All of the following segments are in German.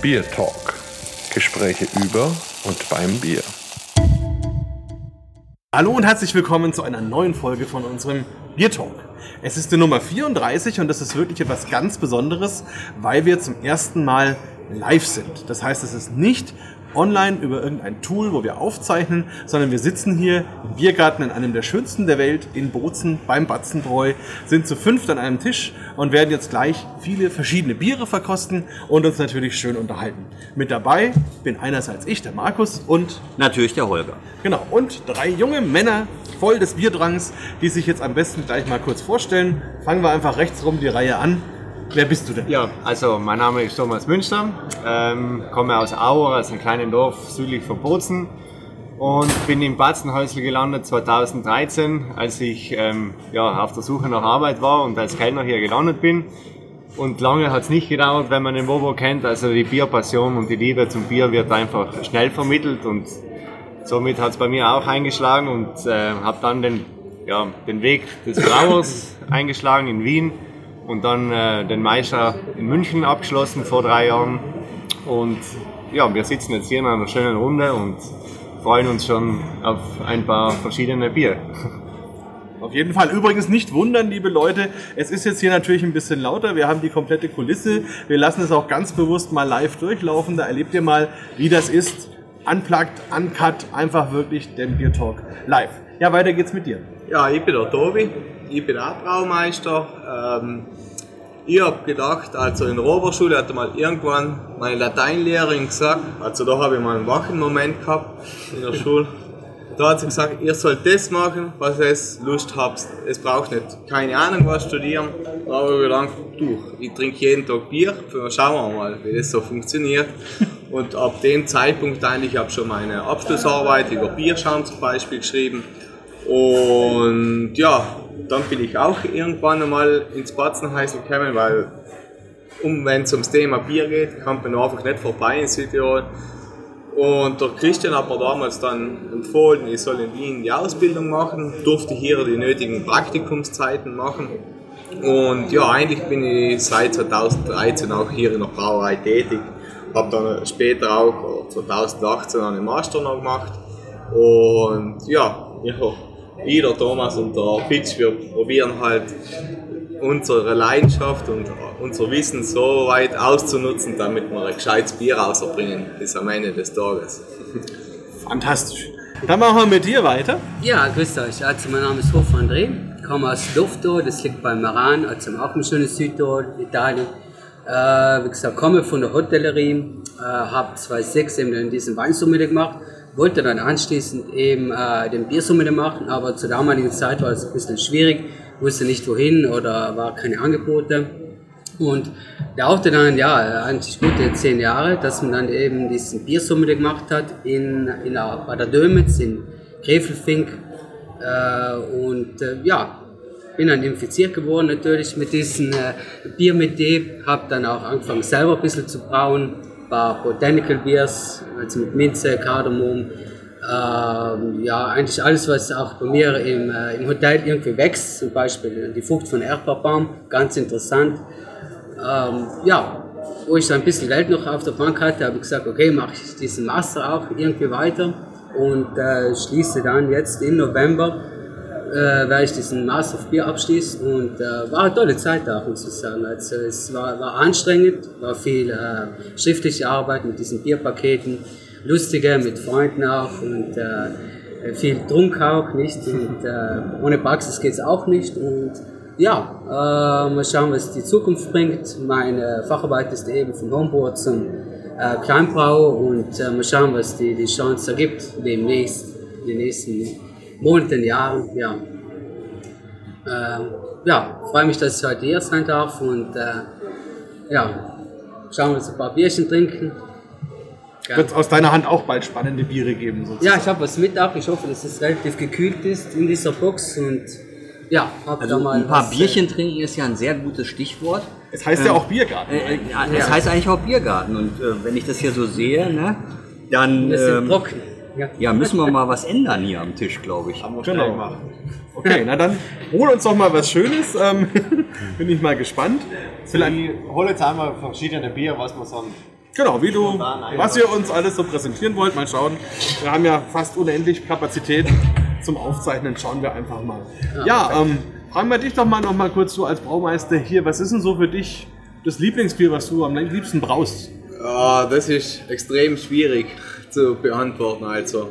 Bier Talk. Gespräche über und beim Bier. Hallo und herzlich willkommen zu einer neuen Folge von unserem Bier Talk. Es ist die Nummer 34 und das ist wirklich etwas ganz Besonderes, weil wir zum ersten Mal live sind. Das heißt, es ist nicht online über irgendein Tool, wo wir aufzeichnen, sondern wir sitzen hier im Biergarten in einem der schönsten der Welt in Bozen beim Batzenbräu, sind zu fünft an einem Tisch und werden jetzt gleich viele verschiedene Biere verkosten und uns natürlich schön unterhalten. Mit dabei bin einerseits ich, der Markus und Natürlich der Holger. genau und drei junge Männer voll des Bierdrangs, die sich jetzt am besten gleich mal kurz vorstellen. Fangen wir einfach rechts rum die Reihe an. Wer bist du denn? Ja, also mein Name ist Thomas Münster, ähm, komme aus Auer, aus einem kleinen Dorf südlich von Bozen und bin im Batzenhäusl gelandet 2013, als ich ähm, ja, auf der Suche nach Arbeit war und als Kellner hier gelandet bin. Und lange hat es nicht gedauert, wenn man den Bobo kennt. Also die Bierpassion und die Liebe zum Bier wird einfach schnell vermittelt und somit hat es bei mir auch eingeschlagen und äh, habe dann den, ja, den Weg des Brauers eingeschlagen in Wien und dann äh, den Meister in München abgeschlossen vor drei Jahren. Und ja, wir sitzen jetzt hier in einer schönen Runde und freuen uns schon auf ein paar verschiedene Bier. Auf jeden Fall. Übrigens nicht wundern, liebe Leute. Es ist jetzt hier natürlich ein bisschen lauter. Wir haben die komplette Kulisse. Wir lassen es auch ganz bewusst mal live durchlaufen. Da erlebt ihr mal, wie das ist. Unplugged, uncut, einfach wirklich den Beer Talk live. Ja, weiter geht's mit dir. Ja, ich bin der Tobi, ich bin auch Braumeister. Ähm, ich habe gedacht, also in der Oberschule hatte mal irgendwann meine Lateinlehrerin gesagt, also da habe ich mal einen wachen Moment gehabt in der Schule. Da hat sie gesagt, ihr sollt das machen, was ihr Lust habt. Es braucht nicht, keine Ahnung, was studieren. Da habe ich gedacht, du, ich trinke jeden Tag Bier, schauen wir mal, wie das so funktioniert. Und ab dem Zeitpunkt eigentlich, ich habe schon meine Abschlussarbeit über Bierschaum zum Beispiel geschrieben. Und ja, dann bin ich auch irgendwann einmal ins Batzenhäusl gekommen, weil um, wenn es ums Thema Bier geht, kommt man einfach nicht vorbei in Südtirol. Und der Christian hat mir damals dann empfohlen, ich soll in Wien die Ausbildung machen, durfte hier die nötigen Praktikumszeiten machen. Und ja, eigentlich bin ich seit 2013 auch hier in der Brauerei tätig. Habe dann später auch 2018 einen Master noch gemacht. Und ja, ja ich, der Thomas und der Pitch, wir probieren halt unsere Leidenschaft und unser Wissen so weit auszunutzen, damit wir ein gescheites Bier rausbringen bis am Ende des Tages. Fantastisch. Dann machen wir mit dir weiter. Ja, grüßt euch. Also, mein Name ist Hof André. Ich komme aus Lufto, das liegt bei Meran, also auch im schönen Südtirol, Italien. Äh, wie gesagt, komme von der Hotellerie, äh, habe 2006 eben diesen Weinsommelier gemacht, wollte dann anschließend eben äh, den Biersommelier machen, aber zur damaligen Zeit war es ein bisschen schwierig, wusste nicht wohin oder war keine Angebote. Und dauerte dann, ja, eigentlich gute zehn Jahre, dass man dann eben diesen Biersommelier gemacht hat in, in der, bei der Dömitz in Grefelfink. Äh, und äh, ja, bin dann infiziert geworden natürlich mit diesem äh, Bier mit D. Habe dann auch angefangen selber ein bisschen zu brauen. Paar Botanical Beers, also mit Minze, Kardamom. Ähm, ja, eigentlich alles, was auch bei mir im, äh, im Hotel irgendwie wächst. Zum Beispiel die Frucht von Erdbeerbaum, ganz interessant. Ähm, ja, wo ich dann ein bisschen Geld noch auf der Bank hatte, habe ich gesagt, okay, mache ich diesen Master auch irgendwie weiter und äh, schließe dann jetzt im November, äh, werde ich diesen Master of Bier abschließen und äh, war eine tolle Zeit auch, muss ich sagen. Also es war, war anstrengend, war viel äh, schriftliche Arbeit mit diesen Bierpaketen, lustige mit Freunden auch und äh, viel Trunk auch, nicht? Und äh, ohne Praxis geht es auch nicht und ja, äh, mal schauen, was die Zukunft bringt. Meine Facharbeit ist eben vom Homeboard zum äh, Kleinbrau und äh, mal schauen, was die, die Chance ergibt demnächst, in den nächsten Monaten, Jahren. Ja, äh, ja freue mich, dass ich heute hier sein darf und äh, ja, schauen wir uns ein paar Bierchen trinken. Wird es aus deiner Hand auch bald spannende Biere geben? Sozusagen. Ja, ich habe was mit auch. Ich hoffe, dass es relativ gekühlt ist in dieser Box und ja, hab Also da mal ein paar was, äh, Bierchen trinken ist ja ein sehr gutes Stichwort. Es heißt ja auch Biergarten. Äh, äh, ja, das heißt eigentlich auch Biergarten. Und äh, wenn ich das hier so sehe, ne, dann Das sind ähm, trocken. Ja. ja, müssen wir mal was ändern hier am Tisch, glaube ich. Genau. Okay, na dann hol uns doch mal was Schönes. Ähm, bin ich mal gespannt. Vielleicht, Ich hole jetzt einmal verschiedene Bier, was wir so Genau, wie du, was ihr uns alles so präsentieren wollt, mal schauen. Wir haben ja fast unendlich Kapazität zum Aufzeichnen, schauen wir einfach mal. Ja, ähm, fragen wir dich doch mal noch mal kurz so als Braumeister hier, was ist denn so für dich das Lieblingsbier, was du am liebsten braust? Ja, das ist extrem schwierig zu beantworten. Also,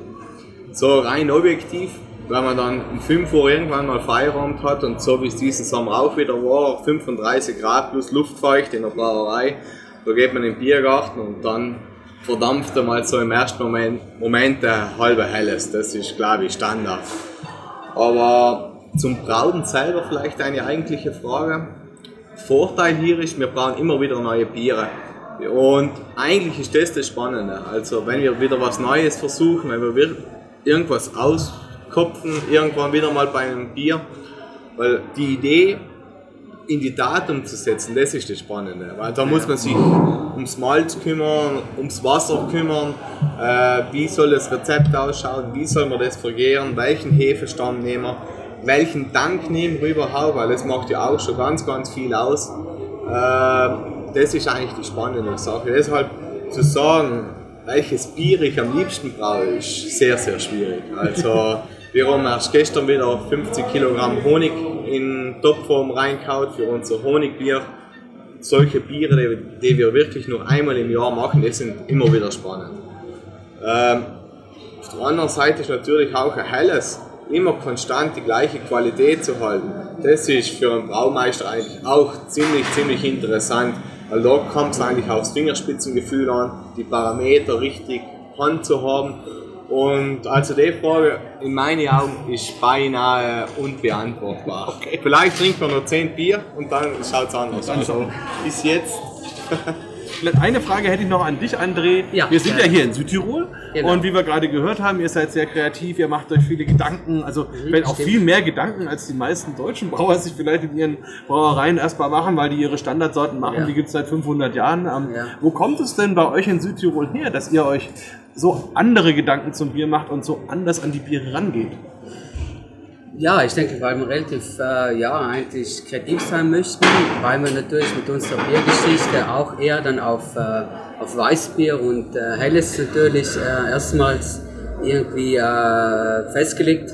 so rein objektiv, wenn man dann um 5 Uhr irgendwann mal Feierabend hat und so wie es diesen Sommer auch wieder war, 35 Grad plus Luftfeucht in der Brauerei, da geht man in den Biergarten und dann verdampft er mal so im ersten Moment, Moment der halbe Helles. Das ist, glaube ich, Standard. Aber zum Brauen selber vielleicht eine eigentliche Frage. Vorteil hier ist, wir brauchen immer wieder neue Biere. Und eigentlich ist das das Spannende. Also wenn wir wieder was Neues versuchen, wenn wir irgendwas auskopfen, irgendwann wieder mal bei einem Bier, weil die Idee in die Tat umzusetzen, das ist das Spannende. Weil da muss man sich ums Malz kümmern, ums Wasser kümmern, äh, wie soll das Rezept ausschauen, wie soll man das vergären, welchen Hefestamm nehmen wir, welchen Dank nehmen wir überhaupt, weil das macht ja auch schon ganz, ganz viel aus. Äh, das ist eigentlich die spannende Sache. Deshalb zu sagen, welches Bier ich am liebsten brauche, ist sehr, sehr schwierig. Also, wir haben erst gestern wieder 50 Kilogramm Honig in Topform reingehauen für unser Honigbier. Solche Biere, die, die wir wirklich nur einmal im Jahr machen, die sind immer wieder spannend. Ähm, auf der anderen Seite ist natürlich auch ein helles, immer konstant die gleiche Qualität zu halten. Das ist für einen Braumeister eigentlich auch ziemlich, ziemlich interessant, weil da kommt es eigentlich aufs Fingerspitzengefühl an, die Parameter richtig Hand zu haben. Und also die Frage in meinen Augen ist beinahe unbeantwortbar. Vielleicht trinkt man nur 10 Bier und dann schaut es anders aus. Also, bis jetzt Eine Frage hätte ich noch an dich, André. Ja. wir sind ja Ja. hier in Südtirol Genau. und wie wir gerade gehört haben, ihr seid sehr kreativ, ihr macht euch viele Gedanken, also vielleicht auch stimmt. viel mehr Gedanken, als die meisten deutschen Brauer sich vielleicht in ihren Brauereien erstmal machen, weil die ihre Standardsorten machen, Ja. die gibt es seit 500 Jahren. Ähm. Wo kommt es denn bei euch in Südtirol her, dass ihr euch so andere Gedanken zum Bier macht und so anders an die Biere rangeht? Ja, ich denke, weil wir relativ äh, ja, eigentlich kreativ sein möchten, weil wir natürlich mit unserer Biergeschichte auch eher dann auf, äh, auf Weißbier und äh, Helles natürlich äh, erstmals irgendwie äh, festgelegt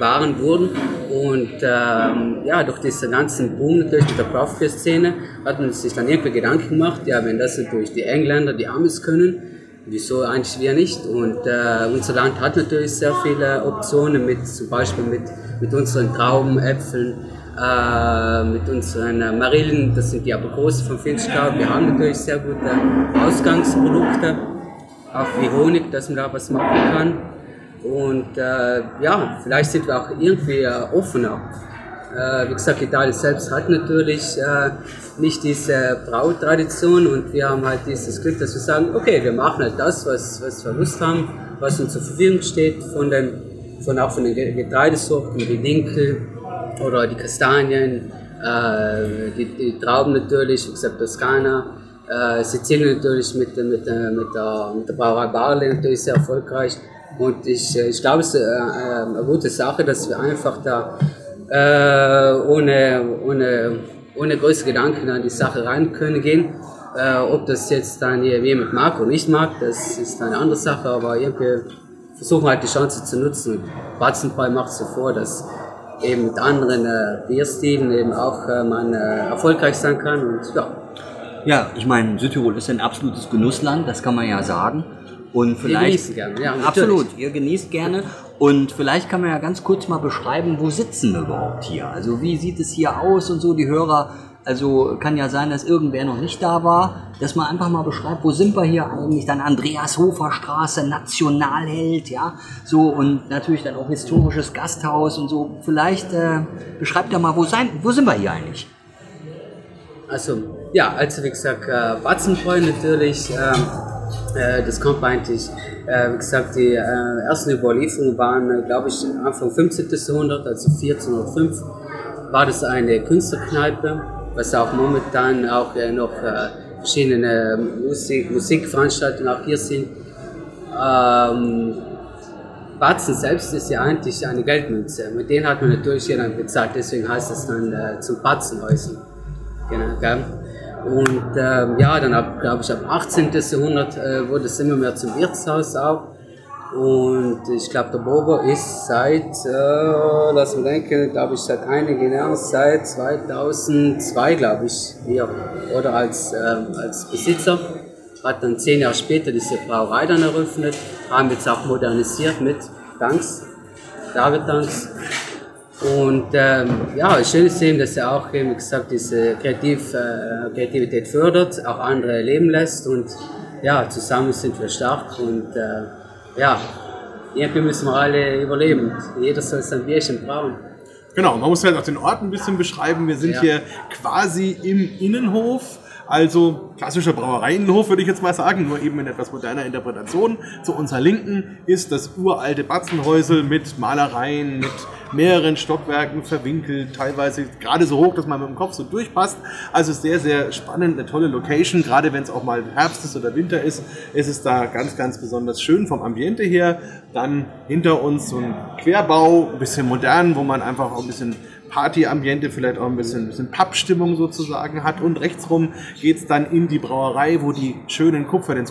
waren wurden. Und ähm, ja, durch diesen ganzen Boom natürlich mit der Craft Beer Szene hat man sich dann irgendwie Gedanken gemacht, ja, wenn das natürlich die Engländer, die Amis können, Wieso eigentlich wir nicht? Und äh, unser Land hat natürlich sehr viele Optionen, mit, zum Beispiel mit, mit unseren Trauben, Äpfeln, äh, mit unseren Marillen, das sind die groß von Finchgau. Wir haben natürlich sehr gute Ausgangsprodukte, auch wie Honig, dass man da was machen kann. Und äh, ja, vielleicht sind wir auch irgendwie äh, offener. Äh, wie gesagt, Italien selbst hat natürlich äh, nicht diese Brautradition und wir haben halt dieses Glück, dass wir sagen, okay, wir machen halt das, was, was wir Lust haben, was uns zur Verfügung steht, von den, von, auch von den Ge- Getreidesorten, wie Winkel oder die Kastanien, äh, die, die Trauben natürlich, gesagt, Toskana, äh, Sizilien natürlich mit, mit, mit, der, mit, der, mit der Brauerei Barley natürlich sehr erfolgreich. Und ich, äh, ich glaube, es ist äh, äh, eine gute Sache, dass wir einfach da äh, ohne, ohne, ohne große Gedanken an die Sache rein können gehen. Äh, ob das jetzt dann jemand mag oder nicht mag, das ist eine andere Sache, aber irgendwie versuchen halt die Chance zu nutzen. Batzenbräu macht so vor, dass eben mit anderen äh, Bierstilen eben auch äh, man äh, erfolgreich sein kann und ja. Ja, ich meine, Südtirol ist ein absolutes Genussland, das kann man ja sagen. Und vielleicht. genießen gerne, ja. Absolut, ihr genießt gerne. Und vielleicht kann man ja ganz kurz mal beschreiben, wo sitzen wir überhaupt hier? Also wie sieht es hier aus und so, die Hörer. Also kann ja sein, dass irgendwer noch nicht da war, dass man einfach mal beschreibt, wo sind wir hier eigentlich? Dann Andreas Hofer Straße, Nationalheld, ja, so und natürlich dann auch historisches Gasthaus und so. Vielleicht äh, beschreibt ja mal, wo, sein, wo sind wir hier eigentlich? Also, ja, also wie gesagt, äh, Watzenbräu natürlich, ähm, äh, das kommt eigentlich, äh, wie gesagt, die äh, ersten Überlieferungen waren, äh, glaube ich, Anfang 15. Jahrhundert, also 1405, war das eine Künstlerkneipe, was auch momentan auch äh, noch äh, verschiedene Musik, Musikveranstaltungen auch hier sind. Ähm, Batzen selbst ist ja eigentlich eine Geldmünze. Mit denen hat man natürlich hier dann bezahlt, deswegen heißt es dann äh, zum Batzenhäusen. Genau, gell? Und ähm, ja, dann glaube ich, ab 18. Jahrhundert äh, wurde es immer mehr zum Wirtshaus auch. Und ich glaube, der Boger ist seit, äh, lass mich denken, glaube ich, seit einigen Jahren, seit 2002, glaube ich, hier, oder als, ähm, als Besitzer. Hat dann zehn Jahre später diese Brauerei dann eröffnet, haben jetzt auch modernisiert mit Tanks, Lagertanks. Und ähm, ja, ist schön zu sehen, dass er auch, wie gesagt, diese Kreativ, äh, Kreativität fördert, auch andere leben lässt und ja, zusammen sind wir stark und äh, ja, irgendwie müssen wir alle überleben. Jeder soll sein Bierchen brauen. Genau, man muss halt auch den Ort ein bisschen beschreiben. Wir sind Ja. hier quasi im Innenhof. Also klassischer Brauereienhof würde ich jetzt mal sagen, nur eben in etwas moderner Interpretation. Zu unserer Linken ist das uralte Batzenhäusel mit Malereien, mit mehreren Stockwerken verwinkelt, teilweise gerade so hoch, dass man mit dem Kopf so durchpasst. Also sehr, sehr spannend, eine tolle Location. Gerade wenn es auch mal Herbst ist oder Winter ist, ist es da ganz, ganz besonders schön vom Ambiente her. Dann hinter uns so ein Querbau, ein bisschen modern, wo man einfach auch ein bisschen Partyambiente, vielleicht auch ein bisschen, bisschen Pappstimmung sozusagen hat. Und rechtsrum geht's dann in die Brauerei, wo die schönen Kupfer den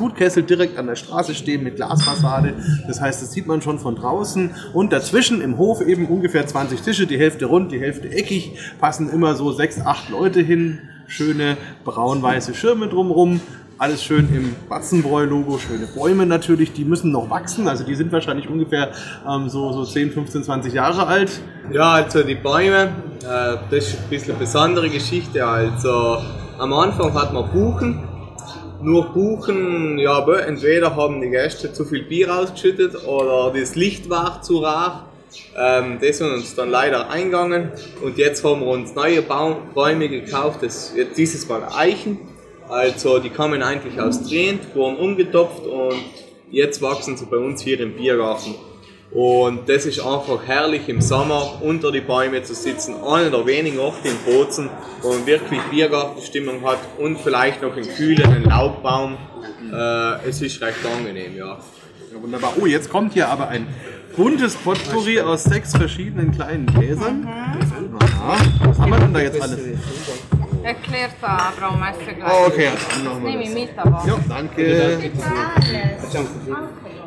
direkt an der Straße stehen mit Glasfassade. Das heißt, das sieht man schon von draußen. Und dazwischen im Hof eben ungefähr 20 Tische, die Hälfte rund, die Hälfte eckig, passen immer so sechs, acht Leute hin. Schöne braun-weiße Schirme drumrum. Alles schön im Batzenbräu-Logo, schöne Bäume natürlich, die müssen noch wachsen, also die sind wahrscheinlich ungefähr ähm, so, so 10, 15, 20 Jahre alt. Ja, also die Bäume, äh, das ist ein bisschen eine besondere Geschichte. Also am Anfang hat man Buchen. Nur Buchen, ja, entweder haben die Gäste zu viel Bier ausgeschüttet oder das Licht war zu rar. Ähm, das sind uns dann leider eingegangen und jetzt haben wir uns neue Baum, Bäume gekauft. Das, dieses Mal Eichen. Also die kamen eigentlich aus Trient, wurden umgetopft und jetzt wachsen sie bei uns hier im Biergarten. Und das ist einfach herrlich im Sommer unter die Bäume zu sitzen. Einer der wenigen Orte in Bozen, wo man wirklich Biergartenstimmung hat und vielleicht noch einen kühlen Laubbaum. Äh, es ist recht angenehm, ja. Ja, wunderbar. Oh, jetzt kommt hier aber ein buntes Potpourri aus sechs verschiedenen kleinen Gläsern. Aha. Was haben wir denn da jetzt alles? Erklärt der Braumeister gleich. Oh, okay, dann machen wir Nehme ich das. mit, aber. Ja, danke.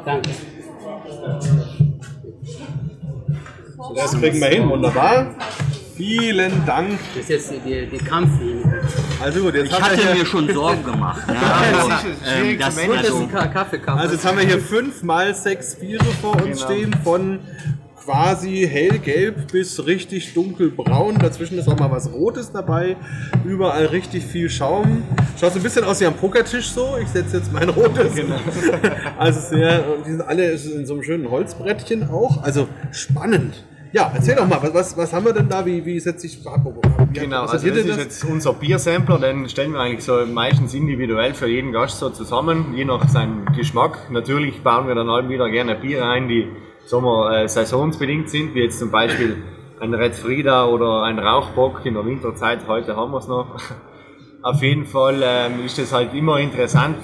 Danke. Das kriegen wir hin, wunderbar. Vielen Dank. Das ist jetzt die, die Kampflinie. Also gut, jetzt Ich hatte hier, mir schon Sorgen gemacht. Ja, also, ähm, das, Und das ist also, ein Ka- Kaffeekampf. also jetzt haben wir hier fünf mal sechs Biere vor uns Genau. stehen, von quasi hellgelb bis richtig dunkelbraun. Dazwischen ist auch mal was Rotes dabei. Überall richtig viel Schaum. Schaut so ein bisschen aus wie am Pokertisch so. Ich setze jetzt mein rotes. Also sehr, und die sind alle in so einem schönen Holzbrettchen auch. Also spannend. Ja, erzähl doch mal, was, was, haben wir denn da? Wie, wie setzt sich wie, Genau, was also das ist denn jetzt unser Biersampler, den stellen wir eigentlich so meistens individuell für jeden Gast so zusammen, je nach seinem Geschmack. Natürlich bauen wir dann auch wieder gerne Biere ein, die Sommer äh, saisonsbedingt sind, wie jetzt zum Beispiel ein Red Frida oder ein Rauchbock in der Winterzeit, heute haben wir es noch. Auf jeden Fall ähm, ist es halt immer interessant,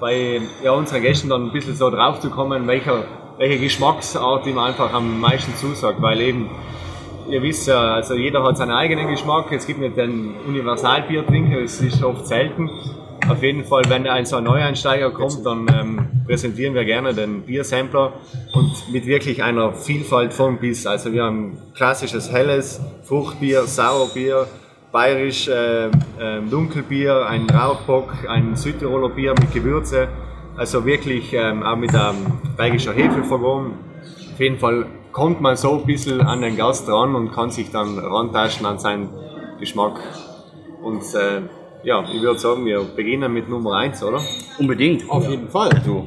bei ja, unseren Gästen dann ein bisschen so drauf zu kommen, welcher, welche Geschmacksart ihm einfach am meisten zusagt, weil eben Ihr wisst ja, also jeder hat seinen eigenen Geschmack. Es gibt nicht den Universalbiertrinker, es ist oft selten. Auf jeden Fall, wenn ein so ein Neueinsteiger kommt, dann ähm, präsentieren wir gerne den Biersampler und mit wirklich einer Vielfalt von Biss. Also wir haben klassisches helles Fruchtbier, Sauerbier, bayerisch äh, äh, Dunkelbier, ein Rauchbock, ein Südtiroler Bier mit Gewürze. Also wirklich ähm, auch mit ähm, belgischer Hefe vergoren. Auf jeden Fall kommt man so ein bisschen an den Gast ran und kann sich dann rantasten an seinen Geschmack. Und äh, ja, ich würde sagen, wir beginnen mit Nummer 1, oder? unbedingt. Auf jeden Fall. Also,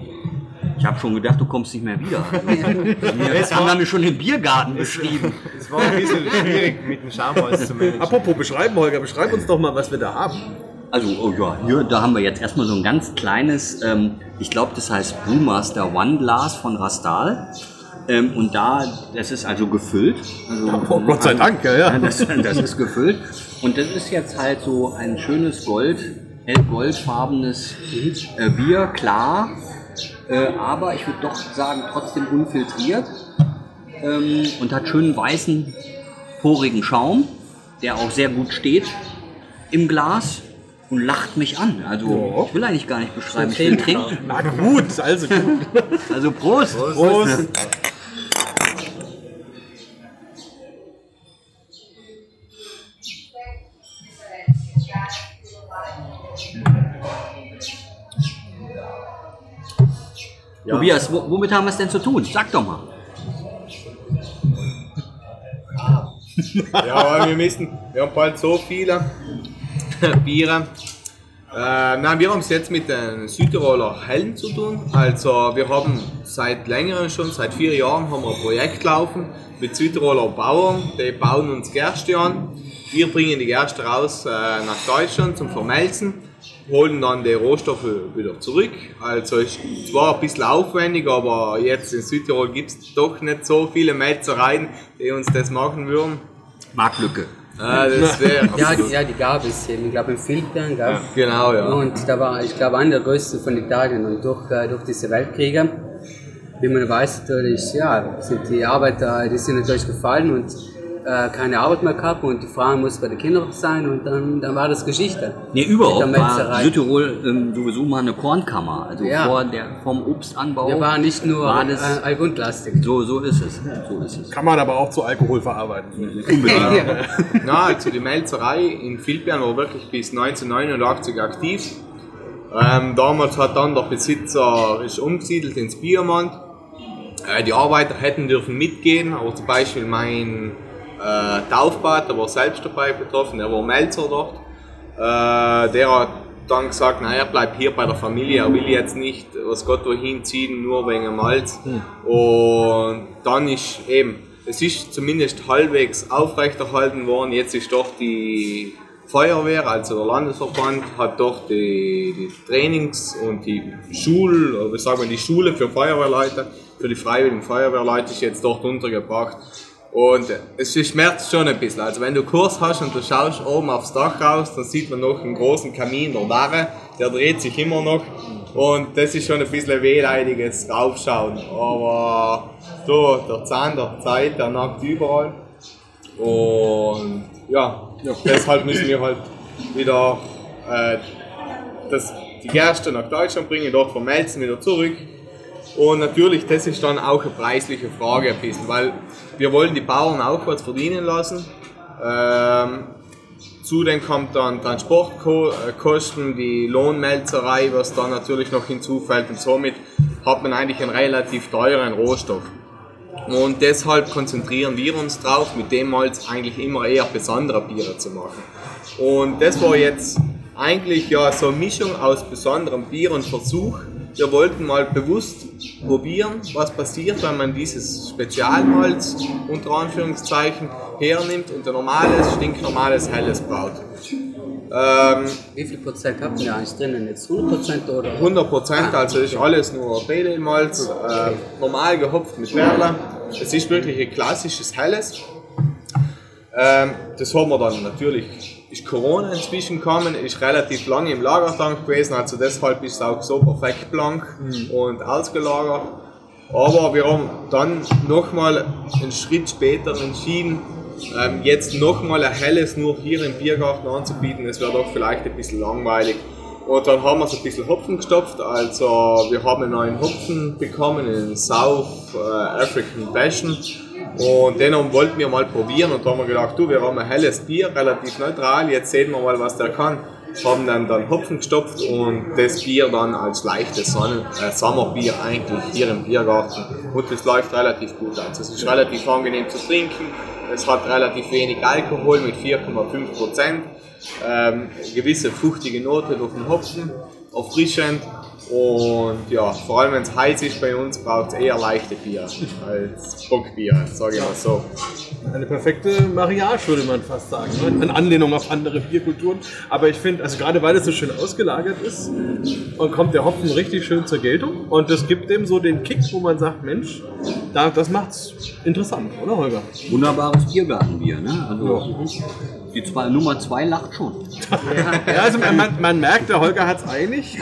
ich habe schon gedacht, du kommst nicht mehr wieder. Wir haben wir schon den Biergarten beschrieben. Es war ein bisschen schwierig mit dem Schaumholz zu managen. Apropos beschreiben, Holger, beschreib uns doch mal, was wir da haben. Also, oh ja, hier, da haben wir jetzt erstmal so ein ganz kleines, ähm, ich glaube, das heißt Brewmaster One Glas von Rastal. Ähm, und da, das ist also gefüllt. Also, Oh, Gott sei Dank, ja, ja. Das, das ist gefüllt. Und das ist jetzt halt so ein schönes Gold, hellgoldfarbenes äh, Bier, klar. Äh, aber ich würde doch sagen, trotzdem unfiltriert. Ähm, und hat schönen weißen, porigen Schaum, der auch sehr gut steht im Glas. und lacht mich an. Also ich will eigentlich gar nicht beschreiben, ich will Trinken. trinken. Na gut, also gut. Also Prost. Prost. Tobias, wo- womit haben wir es denn zu tun? Sag doch mal. Ja, aber wir müssen, wir haben bald so viele Biere. Äh, nein, wir haben es jetzt mit den Südtiroler Hellen zu tun. Also wir haben seit längerem schon, seit vier Jahren, haben wir ein Projekt laufen mit Südtiroler Bauern. Die bauen uns Gerste an. Wir bringen die Gerste raus äh, nach Deutschland zum Vermelzen, holen dann die Rohstoffe wieder zurück. Also ist zwar ein bisschen aufwendig, aber jetzt in Südtirol gibt es doch nicht so viele Melzereien, die uns das machen würden. Marktlücke. Ah, das wäre Ja, die, ja, die gab es eben, ich glaube in Filtern, gell? Genau, ja. Und da war, ich glaube, einer der größten von Italien. Und durch, äh, durch diese Weltkriege, wie man weiß, natürlich, ja, sind die Arbeiter, die sind natürlich gefallen und äh, keine Arbeit mehr gehabt und die Frauen mussten bei den Kindern sein und dann, dann war das Geschichte. Nee, überhaupt der war. Südtirol ähm, sowieso mal eine Kornkammer. Also Ja. vor der, vom Obstanbau. Wir waren nicht nur war das, so, so ist es. So ist es. Kann man aber auch zu Alkohol verarbeiten. Na, also die Melzerei in Vilbern war wirklich bis 1989 aktiv. Ähm, damals hat dann der Besitzer ist umgesiedelt ins Biermont. Äh, die Arbeiter hätten dürfen mitgehen, aber zum Beispiel mein äh, Taufbad, der war selbst dabei betroffen, der war Melzer dort. Äh, der hat dann gesagt, naja, bleib hier bei der Familie, er will jetzt nicht, was Gott wohin ziehen, nur wegen Malz. Und dann ist eben, es ist zumindest halbwegs aufrechterhalten worden, jetzt ist doch die Feuerwehr, also der Landesverband, hat doch die, die Trainings- und die Schul, oder wie sagen wir, die Schule für Feuerwehrleute, für die freiwilligen Feuerwehrleute ist jetzt dort untergebracht. Und es schmerzt schon ein bisschen. Also wenn du Kurs hast und du schaust oben aufs Dach raus, dann sieht man noch einen großen Kamin der Narre, der dreht sich immer noch. Und das ist schon ein bisschen wehleidiges Draufschauen. Aber du, der Zahn der Zeit, der nagt überall. Und ja, deshalb müssen wir halt wieder äh, das, die Gerste nach Deutschland bringen, dort vermelzen, wieder zurück. Und natürlich, das ist dann auch eine preisliche Frage ein bisschen, weil wir wollen die Bauern auch was verdienen lassen. Ähm, zudem kommt dann Transportkosten, die Lohnmelzerei, was dann natürlich noch hinzufällt und somit hat man eigentlich einen relativ teuren Rohstoff. Und deshalb konzentrieren wir uns drauf, mit dem Malz eigentlich immer eher besondere Biere zu machen. Und das war jetzt eigentlich ja so eine Mischung aus besonderem Bier und Versuch. Wir wollten mal bewusst probieren, was passiert, wenn man dieses Spezialmalz unter Anführungszeichen hernimmt und ein normales, stinknormales Helles braut. Ähm, Wie viel Prozent habt ihr eigentlich drinnen jetzt? 100 Prozent oder? 100 Prozent, also ist alles nur Redemalz, äh, normal gehopft mit Perle. Es ist wirklich ein klassisches Helles. Ähm, das haben wir dann natürlich, ist Corona inzwischen gekommen, ist relativ lange im Lagertank gewesen, also deshalb ist es auch so perfekt blank und ausgelagert. Aber wir haben dann nochmal einen Schritt später entschieden, ähm, jetzt nochmal ein helles nur hier im Biergarten anzubieten, das wäre doch vielleicht ein bisschen langweilig. Und dann haben wir so ein bisschen Hopfen gestopft, also wir haben einen neuen Hopfen bekommen, den South äh, African Passion. Und den haben- wollten wir mal probieren und da haben wir gedacht, du, wir haben ein helles Bier, relativ neutral, jetzt sehen wir mal, was der kann. Haben dann dann Hopfen gestopft und das Bier dann als leichtes Sonnen äh, Sommerbier eigentlich hier im Biergarten. Und das läuft relativ gut. Also es ist relativ angenehm zu trinken. Es hat relativ wenig Alkohol mit 4,5 Prozent. Ähm, gewisse fruchtige Note durch den Hopfen, erfrischend. Und ja, vor allem wenn es heiß ist bei uns, braucht es eher leichte Bier als Bockbier, sage ich mal so. Eine perfekte Mariage, würde man fast sagen. Ne? In Anlehnung auf andere Bierkulturen. Aber ich finde, also gerade weil es so schön ausgelagert ist, und kommt der Hopfen richtig schön zur Geltung. Und das gibt dem so den Kick, wo man sagt, Mensch, da, das macht's interessant, oder Holger? Wunderbares Biergartenbier, ne? Also die zwei, Nummer zwei lacht schon. Ja, also man, man, man merkt, der Holger hat's eilig.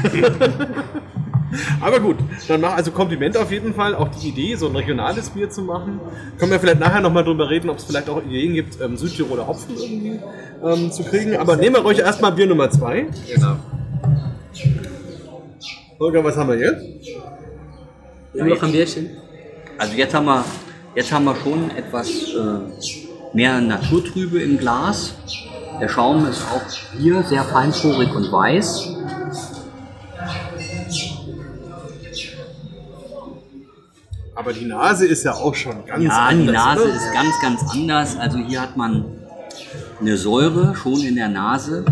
Aber gut, dann mach also Kompliment auf jeden Fall. Auch die Idee, so ein regionales Bier zu machen. Können wir vielleicht nachher nochmal drüber reden, ob es vielleicht auch Ideen gibt, ähm, Südtiroler Hopfen irgendwie ähm, zu kriegen. Aber nehmen wir euch erstmal Bier Nummer zwei. Genau. Holger, was haben wir jetzt? Noch ein Bierchen? Also jetzt haben wir, jetzt haben wir schon etwas äh, mehr Naturtrübe im Glas. Der Schaum ist auch hier sehr feinporig und weiß. Aber die Nase ist ja auch schon ganz Ja, anders. die Nase oder? ist ganz, ganz anders. Also hier hat man eine Säure schon in der Nase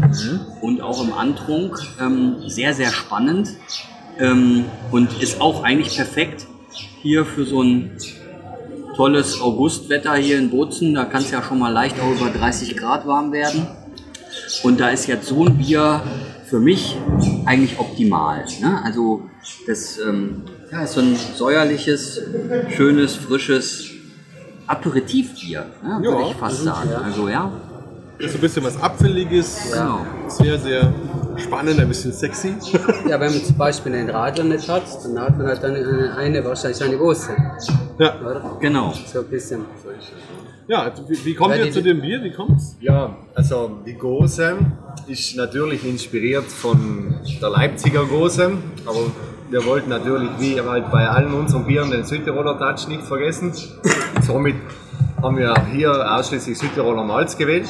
und auch im Antrunk. Ähm, sehr, sehr spannend ähm, und ist auch eigentlich perfekt hier für so ein tolles Augustwetter hier in Bozen. Da kann es ja schon mal leicht auch über 30 Grad warm werden. Und da ist jetzt so ein Bier für mich eigentlich optimal. Ne? Also das ähm, ja, ist so ein säuerliches, schönes, frisches Aperitivbier, ne? würde Ja, ich fast sagen. Also ja, Ist so ein bisschen was Abfälliges. genau. Sehr, sehr spannend, ein bisschen sexy. Ja, wenn man zum Beispiel einen Radler nicht hat, dann hat man halt dann eine, eine wahrscheinlich eine große. ja. Oder? Genau. So ein bisschen. ja, also wie, wie kommt ihr die- zu dem Bier? Wie kommt's? Ja, also die Gose ist natürlich inspiriert von der Leipziger Gose, aber wir wollten natürlich wie halt bei allen unseren Bieren den Südtiroler Touch nicht vergessen. Somit haben wir hier ausschließlich Südtiroler Malz gewählt.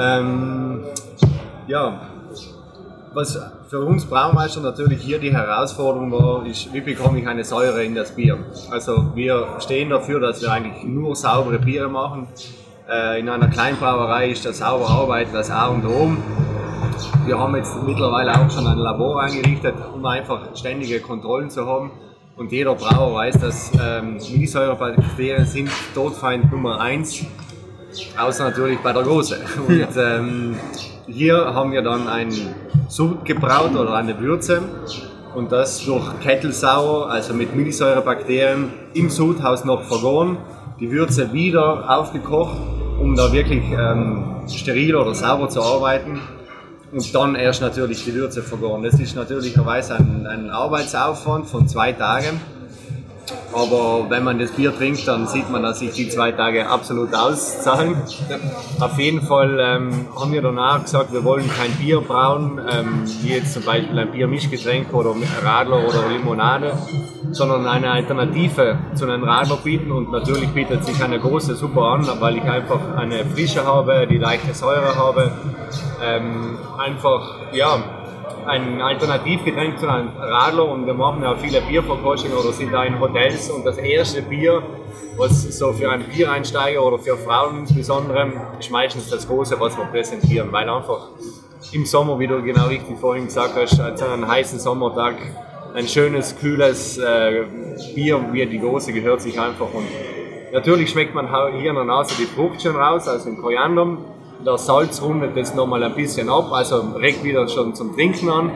Ähm, ja, was für uns Braumeister natürlich hier die Herausforderung war, ist, wie bekomme ich eine Säure in das Bier? Also wir stehen dafür, dass wir eigentlich nur saubere Biere machen. Äh, in einer Kleinbrauerei ist das sauber arbeiten das A und O. Wir haben jetzt mittlerweile auch schon ein Labor eingerichtet, um einfach ständige Kontrollen zu haben. Und jeder Brauer weiß, dass ähm, Milchsäurebakterien sind Todfeind Nummer eins Außer natürlich bei der Große. Und ähm, hier haben wir dann ein Sud gebraut oder eine Würze und das durch Kettelsauer, also mit Milchsäurebakterien im Sudhaus noch vergoren, die Würze wieder aufgekocht, um da wirklich ähm, steril oder sauber zu arbeiten und dann erst natürlich die Würze vergoren. Das ist natürlicherweise ein, ein Arbeitsaufwand von zwei Tagen. Aber wenn man das Bier trinkt, dann sieht man, dass sich die zwei Tage absolut auszahlen. Auf jeden Fall ähm, haben wir danach gesagt, wir wollen kein Bier brauen, ähm, wie jetzt zum Beispiel ein Biermischgetränk oder Radler oder Limonade, sondern eine Alternative zu einem Radler bieten. Und natürlich bietet sich eine große super an, weil ich einfach eine Frische habe, die leichte Säure habe. Ähm, einfach, ja, ein Alternativgetränk zu einem Radler und wir machen ja viele Bierverkostungen oder sind da in Hotels und das erste Bier, was so für einen Biereinsteiger oder für Frauen insbesondere, ist meistens das große, was wir präsentieren, weil einfach im Sommer, wie du genau richtig vorhin gesagt hast, an so einem heißen Sommertag ein schönes, kühles äh, Bier wie die große gehört sich einfach und natürlich schmeckt man hier in der Nase die Frucht schon raus, also den Koriander, der Salz rundet das nochmal ein bisschen ab, also regt wieder schon zum Trinken an.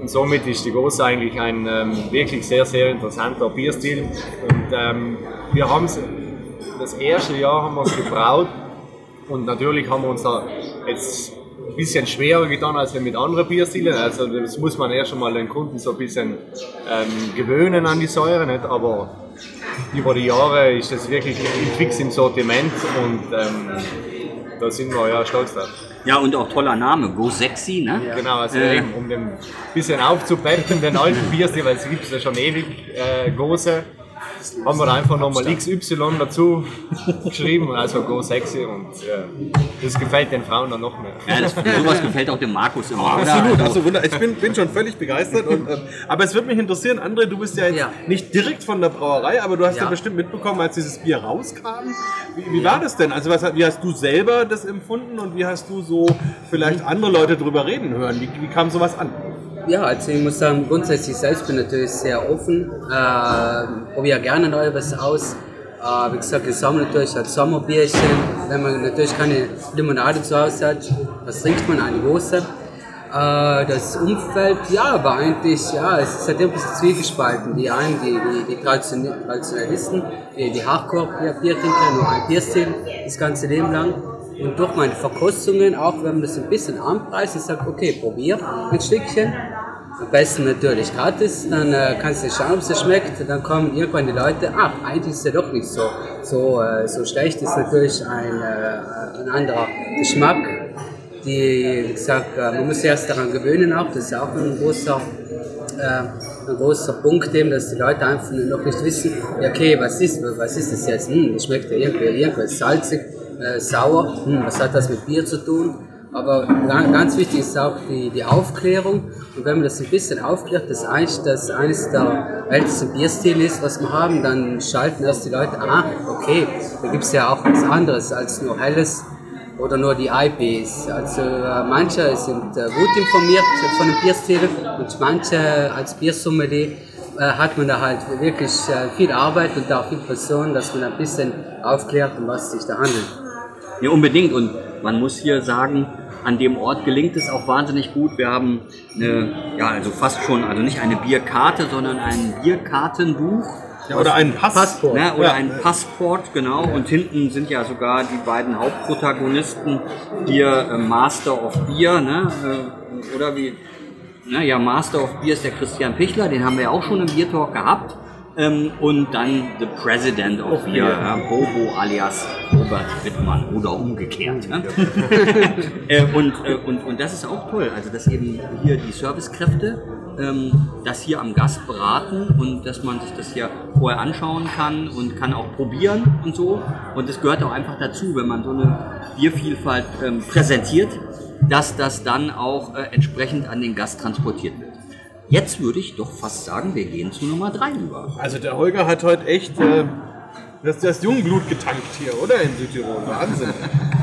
Und somit ist die Große eigentlich ein ähm, wirklich sehr, sehr interessanter Bierstil. Und ähm, wir haben es, das erste Jahr haben wir es gebraut und natürlich haben wir uns da jetzt ein bisschen schwerer getan als mit anderen Bierstilen. Also das muss man erst einmal den Kunden so ein bisschen ähm, gewöhnen an die Säure, nicht? aber über die Jahre ist das wirklich fix im Sortiment und ähm, da sind wir ja stolz drauf. Ja, und auch toller Name, Go Sexy, ne? Genau, also Äh. eben, um den ein bisschen aufzupeppen, den alten Bierstil, weil es gibt es ja schon ewig, äh, große, haben wir da einfach nochmal XY dazu geschrieben, also Go Sexy und ja, das gefällt den Frauen dann noch mehr. Ja, das, sowas gefällt auch dem Markus immer, oder? Absolut, Also, wunder. Ich bin, bin schon völlig begeistert. Und, ähm, aber es würde mich interessieren, André, du bist ja jetzt Ja. nicht direkt von der Brauerei, aber du hast ja, Ja. bestimmt mitbekommen, als dieses Bier rauskam. Wie, wie war das denn? Also was, wie hast du selber das empfunden und wie hast du so vielleicht andere Leute drüber reden hören? Wie, wie kam sowas an? Ja, also ich muss sagen, grundsätzlich selbst bin ich natürlich sehr offen, äh, probiere gerne Neues aus. Äh, wie gesagt, ich sammle natürlich als Sommerbierchen. Wenn man natürlich keine Limonade zu Hause hat, was trinkt man? Eine große. Äh, das Umfeld, ja, war eigentlich, ja, es ist halt ein bisschen zwiegespalten. Die einen, die, die, die Tradition- Traditionalisten, die, die Hardcore-Biertrinker, nur ein Bierstil das ganze Leben lang. Und durch meine Verkostungen, auch wenn man das ein bisschen anpreist, ich sage, okay, probier ein Stückchen. Am besten natürlich gratis, dann äh, kannst du schauen, ob es schmeckt. Dann kommen irgendwann die Leute, ach, eigentlich ist er doch nicht so, so, äh, so schlecht. Ist natürlich ein, äh, ein anderer Geschmack. Die, wie gesagt, äh, man muss sich erst daran gewöhnen auch. Das ist auch ein großer, äh, ein großer Punkt, eben, dass die Leute einfach noch nicht wissen, ja, okay, was ist, was ist das jetzt? Hm, das schmeckt ja irgendwie, irgendwas salzig, äh, sauer. Hm, was hat das mit Bier zu tun? Aber ga- ganz wichtig ist auch die, die Aufklärung. Und wenn man das ein bisschen aufklärt, dass eigentlich das eines der ältesten Bierstile ist, was wir haben, dann schalten erst die Leute, ah, okay, da gibt es ja auch was anderes als nur Helles oder nur die IPs. Also äh, manche sind äh, gut informiert von den Bierstilen und manche als Biersommelier äh, hat man da halt wirklich äh, viel Arbeit und auch viel Person, dass man ein bisschen aufklärt, um was sich da handelt. Ja, unbedingt. Und man muss hier sagen, an dem Ort gelingt es auch wahnsinnig gut. Wir haben eine, ja, also fast schon, also nicht eine Bierkarte, sondern ein Bierkartenbuch. Ja, oder Pass. Passport. Ne, oder Ja. ein Passport, genau. Und hinten sind ja sogar die beiden Hauptprotagonisten, hier äh, Master of Beer, ne? Äh, oder wie, na ja, Master of Beer ist der Christian Pichler, den haben wir ja auch schon im Beer Talk gehabt. Ähm, und dann The President of Beer, ja, Bobo alias Robert Wittmann oder umgekehrt. Ne? äh, und, äh, und, und das ist auch toll, also dass eben hier die Servicekräfte ähm, das hier am Gast beraten und dass man sich das hier vorher anschauen kann und kann auch probieren und so. Und das gehört auch einfach dazu, wenn man so eine Biervielfalt ähm, präsentiert, dass das dann auch äh, entsprechend an den Gast transportiert wird. Jetzt würde ich doch fast sagen, wir gehen zu Nummer 3 über. Also der Holger hat heute echt äh, das, das Jungblut getankt hier, oder? In Südtirol. Wahnsinn.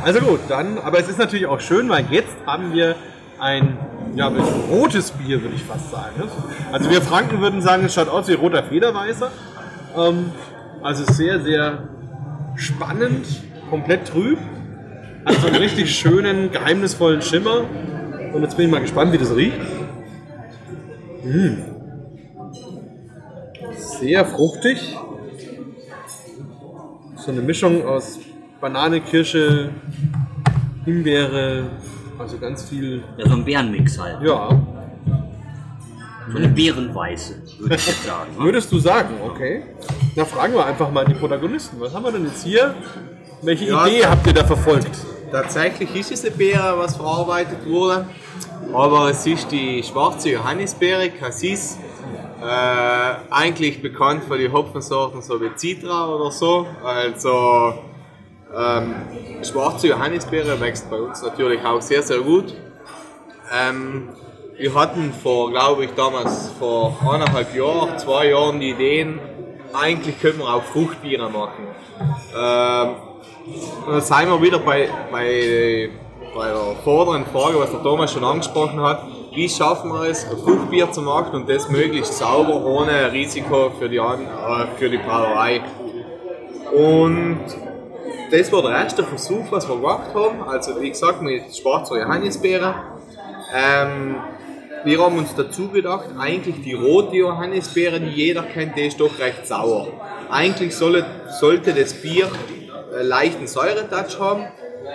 Also gut, dann, aber es ist natürlich auch schön, weil jetzt haben wir ein ja, rotes Bier, würde ich fast sagen. Also wir Franken würden sagen, es schaut aus wie roter Federweißer. Ähm, also sehr, sehr spannend, komplett trüb. Hat so einen richtig schönen, geheimnisvollen Schimmer. Und jetzt bin ich mal gespannt, wie das riecht. Mm. Sehr fruchtig. So eine Mischung aus Banane, Kirsche, Himbeere, also ganz viel. Ja, so ein Bärenmix halt. Ja, So eine Bärenweiße, würde ich sagen. ne? würdest du sagen, okay. Na, fragen wir einfach mal die Protagonisten. Was haben wir denn jetzt hier? Welche Ja, Idee habt ihr da verfolgt? Tatsächlich ist es eine Beere, was verarbeitet wurde, aber es ist die schwarze Johannisbeere, Cassis. Äh, eigentlich bekannt für die Hopfensorten so wie Citra oder so. Also ähm, schwarze Johannisbeere wächst bei uns natürlich auch sehr, sehr gut. Ähm, wir hatten vor, glaube ich, damals vor eineinhalb Jahren, zwei Jahren die Ideen, eigentlich können wir auch Fruchtbiere machen. Ähm, dann sind wir wieder bei, bei, bei der vorderen Frage, was der Thomas schon angesprochen hat. Wie schaffen wir es, Fruchtbier zu machen und das möglichst sauber, ohne Risiko für die, An äh, für die Brauerei? Und das war der erste Versuch, was wir gemacht haben. Also, wie gesagt, mit schwarzer Johannisbeere. Ähm, wir haben uns dazu gedacht, eigentlich die rote Johannisbeere, die jeder kennt, die ist doch recht sauer. Eigentlich solle, sollte das Bier äh, leichten Säuretouch haben.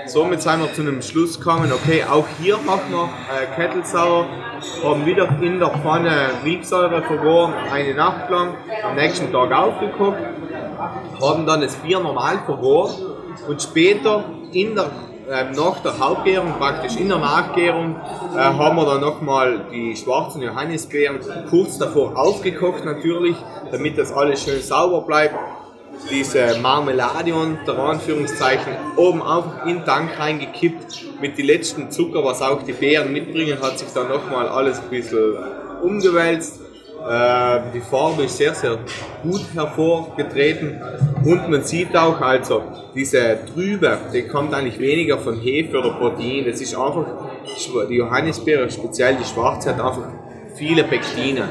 Somit sind wir zu einem Schluss gekommen, okay, auch hier machen wir äh, Kettelsauer, haben wieder in der Pfanne Riebsäure vergoren, eine Nacht lang, am nächsten Tag aufgekocht, haben dann das Bier normal vergoren. Und später in der, ähm, nach der Hauptgärung, praktisch in der Nachgärung, äh, haben wir dann nochmal die schwarzen Johannisbeeren kurz davor aufgekocht natürlich, damit das alles schön sauber bleibt. Diese Marmelade unter Anführungszeichen oben einfach in den Tank reingekippt mit die letzten Zucker, was auch die Beeren mitbringen, hat sich dann nochmal alles ein bisschen umgewälzt. Äh, die Farbe ist sehr, sehr gut hervorgetreten und man sieht auch, also diese Trübe, die kommt eigentlich weniger von Hefe oder Protein, das ist einfach, die Johannisbeere, speziell die schwarze, hat einfach viele Pektine.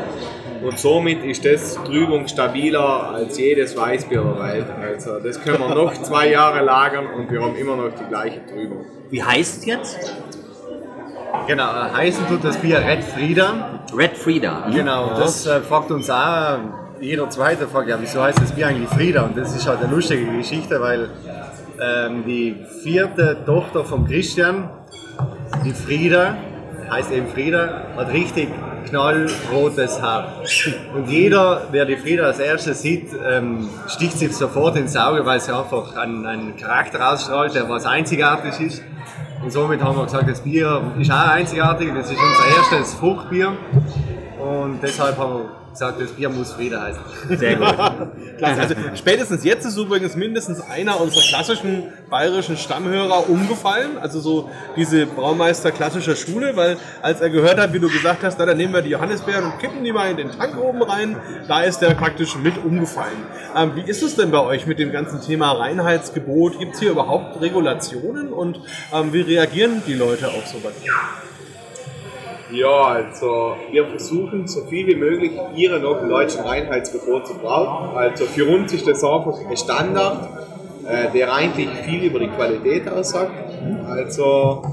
Und somit ist das Trübung stabiler als jedes Weißbier der Welt. Also das können wir noch zwei Jahre lagern und wir haben immer noch die gleiche Trübung. Wie heißt es jetzt? Genau, äh, heißen tut das Bier Red Frieda. Red Frieda. hm? Genau, das äh, fragt uns auch jeder Zweite, fragt ja, wieso heißt das Bier eigentlich Frieda? Und das ist halt eine lustige Geschichte, weil ähm, die vierte Tochter von Christian, die Frieda, heißt eben Frieda, hat richtig knallrotes Haar. Und jeder, der die Frieda als erstes sieht, ähm, sticht sich sofort ins Auge, weil sie einfach einen, einen Charakter ausstrahlt, der was einzigartig ist. Und somit haben wir gesagt, das Bier ist auch einzigartig, das ist unser erstes Fruchtbier. Und deshalb haben wir gesagt, das Bier muss Frieda heißen. Sehr gut. Klasse. Also spätestens jetzt ist übrigens mindestens einer unserer klassischen bayerischen Stammhörer umgefallen. Also so diese Braumeister klassischer Schule, weil als er gehört hat, wie du gesagt hast, na, dann nehmen wir die Johannisbeeren und kippen die mal in den Tank oben rein, da ist der praktisch mit umgefallen. Ähm, wie ist es denn bei euch mit dem ganzen Thema Reinheitsgebot? Gibt es hier überhaupt Regulationen und ähm, wie reagieren die Leute auf sowas? Ja, also wir versuchen so viel wie möglich Biere nach dem deutschen Reinheitsgebot zu brauen. Also für uns ist das einfach ein Standard, äh, der eigentlich viel über die Qualität aussagt. Also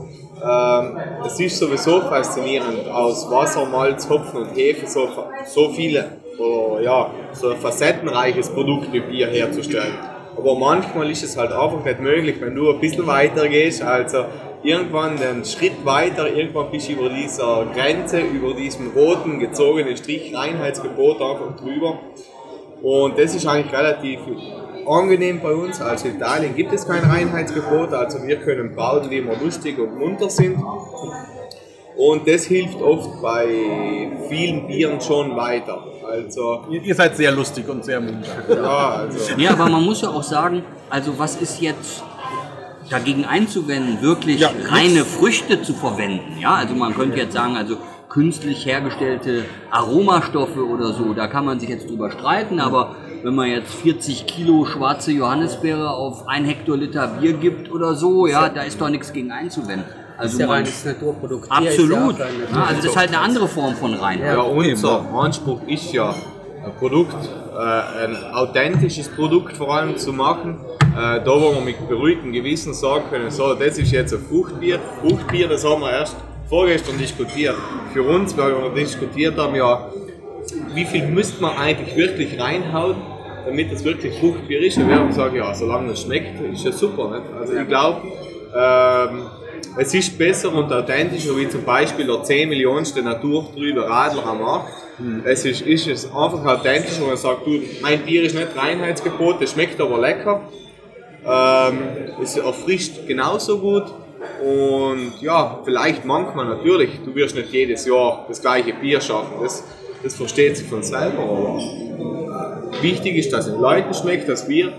ähm, es ist sowieso faszinierend, aus Wasser, Malz, Hopfen und Hefe so, so viele oder ja, so ein facettenreiches Produkt wie Bier herzustellen. Aber manchmal ist es halt einfach nicht möglich, wenn du ein bisschen weiter gehst. Also irgendwann einen Schritt weiter, irgendwann bist du über dieser Grenze, über diesem roten gezogenen Strich Reinheitsgebot einfach drüber. Und das ist eigentlich relativ angenehm bei uns. Also in Italien gibt es kein Reinheitsgebot, also wir können brauen, wie wir lustig und munter sind. Und das hilft oft bei vielen Bieren schon weiter. Also, Ihr, ihr seid sehr lustig und sehr munter. ja, also. Ja, aber man muss ja auch sagen, also was ist jetzt dagegen einzuwenden, wirklich Ja, reine Früchte zu verwenden? Ja, also man könnte jetzt sagen, also künstlich hergestellte Aromastoffe oder so, da kann man sich jetzt drüber streiten, aber wenn man jetzt 40 Kilo schwarze Johannisbeere auf ein Hektoliter Bier gibt oder so, ja, da ist doch nichts gegen einzuwenden. Also ist ja man, reines Naturprodukt. Ja absolut. ein Ja, also das ist halt eine andere Form von Reinheit. Ja, unser Anspruch ist ja, ein Produkt, äh, ein authentisches Produkt vor allem zu machen, äh, da wo wir mit beruhigtem Gewissen sagen können, so, das ist jetzt ein Fruchtbier. Fruchtbier, das haben wir erst vorgestern diskutiert. Für uns, weil wir diskutiert haben, ja, wie viel müsste man eigentlich wirklich reinhauen, damit es wirklich Fruchtbier ist. Und wir haben gesagt, ja, solange es schmeckt, ist ja super. Nicht? Also ich glaube, ähm, es ist besser und authentischer, wie zum Beispiel der 10 Millionenste naturtrübe Radler am Markt. Es ist, ist es einfach authentischer, wenn man sagt, du, mein Bier ist nicht Reinheitsgebot, das schmeckt aber lecker. Ähm, es erfrischt genauso gut. Und ja, vielleicht manchmal natürlich, du wirst nicht jedes Jahr das gleiche Bier schaffen, das, das versteht sich von selber. Aber wichtig ist, dass es den Leuten schmeckt, dass wir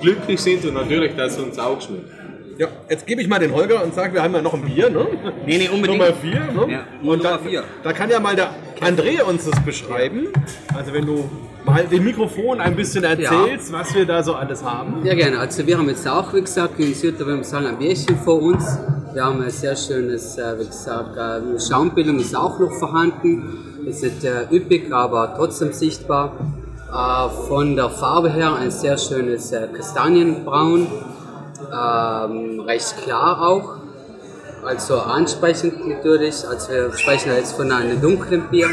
glücklich sind und natürlich, dass es uns auch schmeckt. Ja, jetzt gebe ich mal den Holger und sage, wir haben ja noch ein Bier, ne? Nee, nee, unbedingt. Nummer 4, ne? Ja, und da, Nummer vier. da kann ja mal der André uns das beschreiben. Also wenn du mal dem Mikrofon ein bisschen erzählst, was wir da so alles haben. Ja, gerne. Also wir haben jetzt auch, wie gesagt, in Südtirol ein Bierchen vor uns. Wir haben ein sehr schönes, äh, wie gesagt, äh, Schaumbildung ist auch noch vorhanden. Es ist äh, üppig, aber trotzdem sichtbar. Von der Farbe her ein sehr schönes Kastanienbraun, ähm, recht klar auch. Also ansprechend natürlich. Also wir sprechen jetzt von einem dunklen Bier.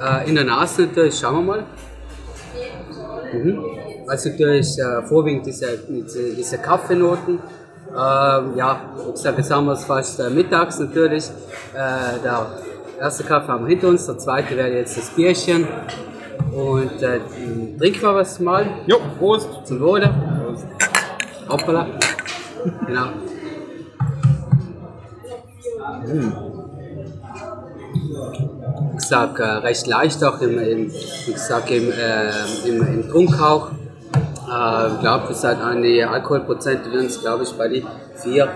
Äh, in der Nase natürlich, schauen wir mal. Mhm. Also durch äh, vorwiegend diese, diese, diese Kaffeenoten. Ähm, ja, wie gesagt, jetzt haben wir es fast äh, mittags natürlich. Äh, der erste Kaffee haben wir hinter uns, der zweite wäre jetzt das Bierchen. Und äh, trinken wir was mal. Jo, Prost. Zum Wohle. Hoppala. Genau. Wie gesagt, äh, recht leicht auch im, im, wie gesagt, im, äh, im, im Trunk auch. Äh, ich glaube, es hat Alkoholprozente werden es, glaube ich, bei die 4,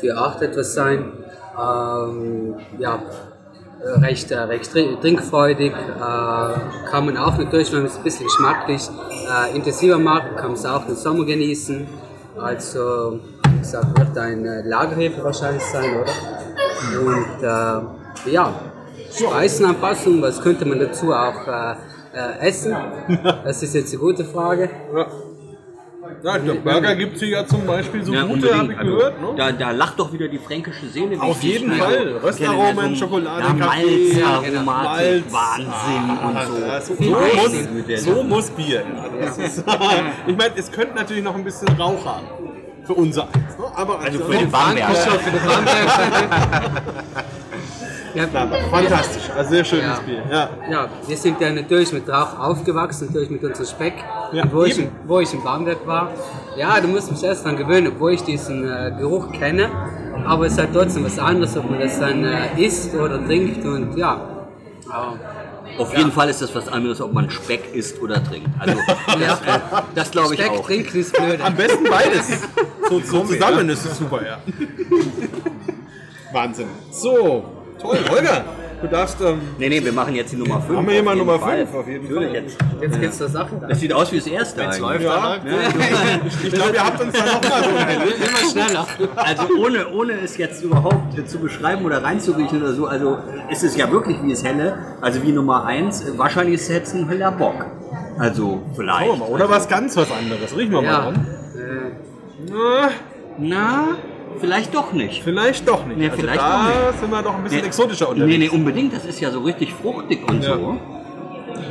4, 8 etwas sein. Ähm, ja, äh, recht, äh, recht trin- trinkfreudig. Äh, kann man auch natürlich, wenn man es ein bisschen geschmacklich äh, intensiver macht, kann man es auch im Sommer genießen. Also, wie gesagt, wird ein äh, Lagerhefe wahrscheinlich sein, oder? Und äh, ja, Speisenanpassung, was könnte man dazu auch äh, äh, essen? Das ist jetzt eine gute Frage. Ja, der Burger gibt es hier ja zum Beispiel so Ja, gute, habe ich Also, gehört. Ne? da, da lacht doch wieder die fränkische Seele. wie Auf jeden Fall. Röstaromen, Ja, Schokolade, ja, Kaffee, Malzaromatik, Malz. Wahnsinn und so. Ja, so, muss, so muss Bier. Ja, ist, ich meine, es könnte natürlich noch ein bisschen Rauch haben. Für unser eins. Ne? Aber Also für den Bamberg. Ja, Fantastisch, also sehr schönes Ja. Bier. Ja. Ja, wir sind ja natürlich mit Rauch aufgewachsen, natürlich mit unserem Speck. Ja, wo, ich, wo ich im Bamberg war, ja, du musst mich erst dran gewöhnen, obwohl ich diesen äh, Geruch kenne. Aber es ist halt trotzdem was anderes, ob man das dann äh, isst oder trinkt und ja. Aber, Auf jeden Fall ist das was anderes, ob man Speck isst oder trinkt. Also das, äh, das glaube ich Speck auch. trinken ist blöd. Am besten beides. So, so zusammen ist es super, ja. Wahnsinn. So, toll. Holger, du darfst. Ähm, Nee, nee, wir machen jetzt die Nummer 5. Haben wir hier mal Nummer fünf, auf jeden Natürlich Fall. Jetzt. Jetzt geht's zur Sache. Das sieht aus wie das erste eigentlich. läuft, ja, läuft ich glaube, ihr habt uns da nochmal so ein Immer schneller. Also ohne, ohne es jetzt überhaupt zu beschreiben oder reinzuriechen oder so, also ist es ja wirklich wie es helle, also wie Nummer 1, wahrscheinlich ist es jetzt ein heller Bock. Also vielleicht. Mal. Oder was ganz was anderes. Riechen wir mal Ja. dran. Äh, Na, Na, vielleicht doch nicht. vielleicht doch nicht. Nee, also vielleicht da doch nicht. sind wir doch ein bisschen Nee. exotischer Nee, unterwegs. nee, unbedingt. Das ist ja so richtig fruchtig und Ja. so.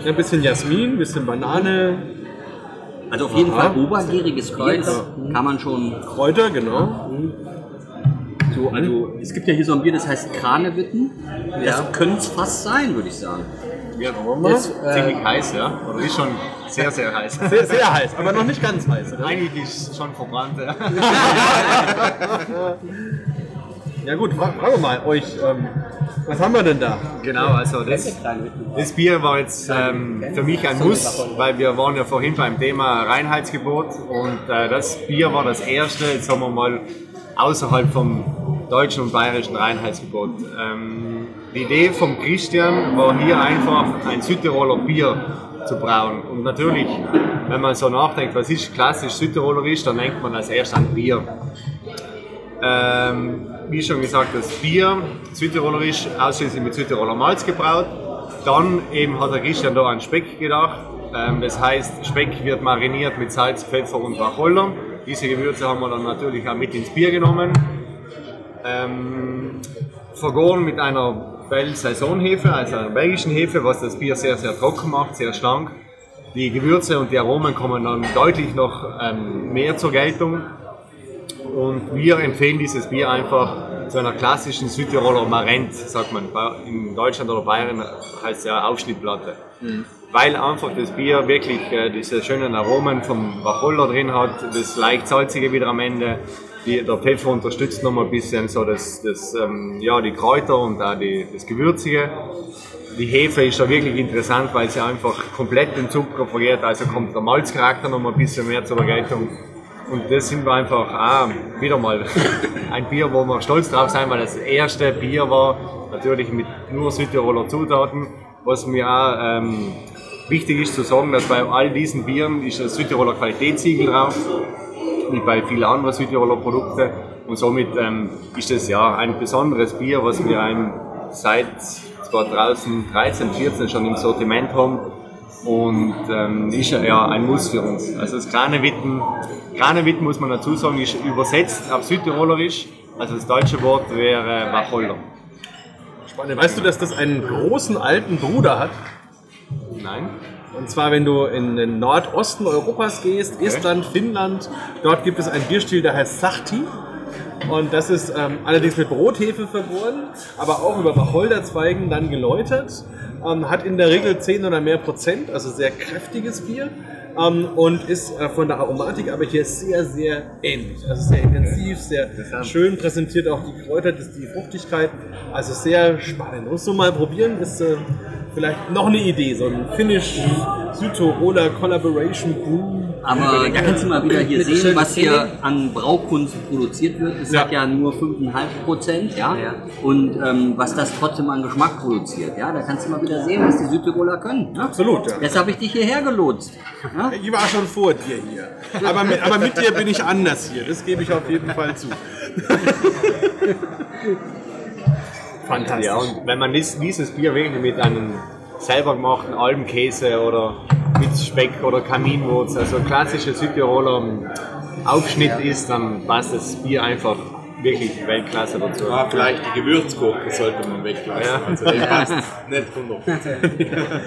Ein bisschen Jasmin, ein bisschen Banane, Also auf jeden Aha. Fall obergäriges Bier, das kann man schon Kräuter, genau. so, also es gibt ja hier so ein Bier, das heißt Kranewitten. Das könnte es fast sein, würde ich sagen. Ja, jetzt, äh, ziemlich heiß, ja. Oder ist schon sehr, sehr heiß. Sehr, sehr heiß, aber noch nicht ganz heiß. Oder? Eigentlich ist es schon verbrannt, ja. Ja gut, fra- fragen wir mal euch, ähm, was haben wir denn da? Genau, also das, das Bier war jetzt ähm, für mich ein Muss, weil wir waren ja vorhin beim Thema Reinheitsgebot und äh, das Bier war das erste, jetzt sagen wir mal, außerhalb vom deutschen und bayerischen Reinheitsgebot. Ähm, die Idee vom Christian war hier einfach ein Südtiroler Bier zu brauen. Und natürlich, wenn man so nachdenkt, was ist klassisch Südtirolerisch, dann denkt man als erstes an Bier. Ähm, wie schon gesagt, das Bier Südtirolerisch ausschließlich mit Südtiroler Malz gebraut. Dann eben hat der Christian da an Speck gedacht. Ähm, das heißt, Speck wird mariniert mit Salz, Pfeffer und Wacholder. Diese Gewürze haben wir dann natürlich auch mit ins Bier genommen. Ähm, vergoren mit einer Belle Saisonhefe, also einer belgischen Hefe, was das Bier sehr, sehr trocken macht, sehr schlank. Die Gewürze und die Aromen kommen dann deutlich noch ähm, mehr zur Geltung. Und wir empfehlen dieses Bier einfach zu einer klassischen Südtiroler Marent, sagt man. In Deutschland oder Bayern heißt es ja Aufschnittplatte. Weil einfach das Bier wirklich äh, diese schönen Aromen vom Wacholder drin hat, das leicht salzige wieder am Ende. Die, der Pfeffer unterstützt nochmal ein bisschen so das, das, ähm, ja, die Kräuter und auch die, das Gewürzige. Die Hefe ist da wirklich interessant, weil sie einfach komplett den Zucker vergeht, also kommt der Malzcharakter noch mal ein bisschen mehr zur Geltung. Und das sind wir einfach auch wieder mal ein Bier, wo wir stolz drauf sein, weil das erste Bier war, natürlich mit nur Südtiroler Zutaten. Was mir auch ähm, wichtig ist zu sagen, dass bei all diesen Bieren ist das Südtiroler Qualitätssiegel drauf, wie bei vielen anderen Südtiroler Produkten. Und somit ähm, ist es ja ein besonderes Bier, was wir ein, seit 2013, 14 schon im Sortiment haben und ähm, ist ja- ja ein Muss für uns. Also das Kranewitten, Kranewitten muss man dazu sagen, ist übersetzt auf Südtirolerisch, also das deutsche Wort wäre Wacholder. Spannend. Weißt du, dass das einen großen alten Bruder hat? Nein? Und zwar, wenn du in den Nordosten Europas gehst, Estland, Finnland, dort gibt es einen Bierstil, der heißt Sahti. Und das ist ähm, allerdings mit Brothefe vergoren, aber auch über Wacholderzweigen dann geläutert. Ähm, hat in der Regel 10 oder mehr Prozent, also sehr kräftiges Bier. Ähm, und ist äh, von der Aromatik aber hier sehr, sehr ähnlich. Also sehr intensiv, sehr schön präsentiert auch die Kräuter, die Fruchtigkeit. Also sehr spannend. Musst du mal probieren, ist äh, vielleicht noch eine Idee, so ein Finnisch-Südtiroler Collaboration Brew. Aber da kannst du mal wieder hier sehen, was hier an Braukunst produziert wird. Es Ja. hat ja nur 5,5 Prozent, ja. Ja. Und ähm, was das trotzdem an Geschmack produziert, ja. Da kannst du mal wieder sehen, was die Südtiroler können. Ne? Absolut, ja. Jetzt habe ich dich hierher gelotst. Ja? Ich war schon vor dir hier. Aber mit, aber mit dir bin ich anders hier. Das gebe ich auf jeden Fall zu. Fantastisch. Ja, und wenn man dies, dieses Bier wirklich mit einem selber gemachten Almkäse oder mit Speck oder Kaminwurz, also klassischer Südtiroler ähm, Aufschnitt ist, dann passt das Bier einfach wirklich Weltklasse dazu. Ja, vielleicht die Gewürzgurke sollte man weglassen. Ja. Also die passt nicht 100%.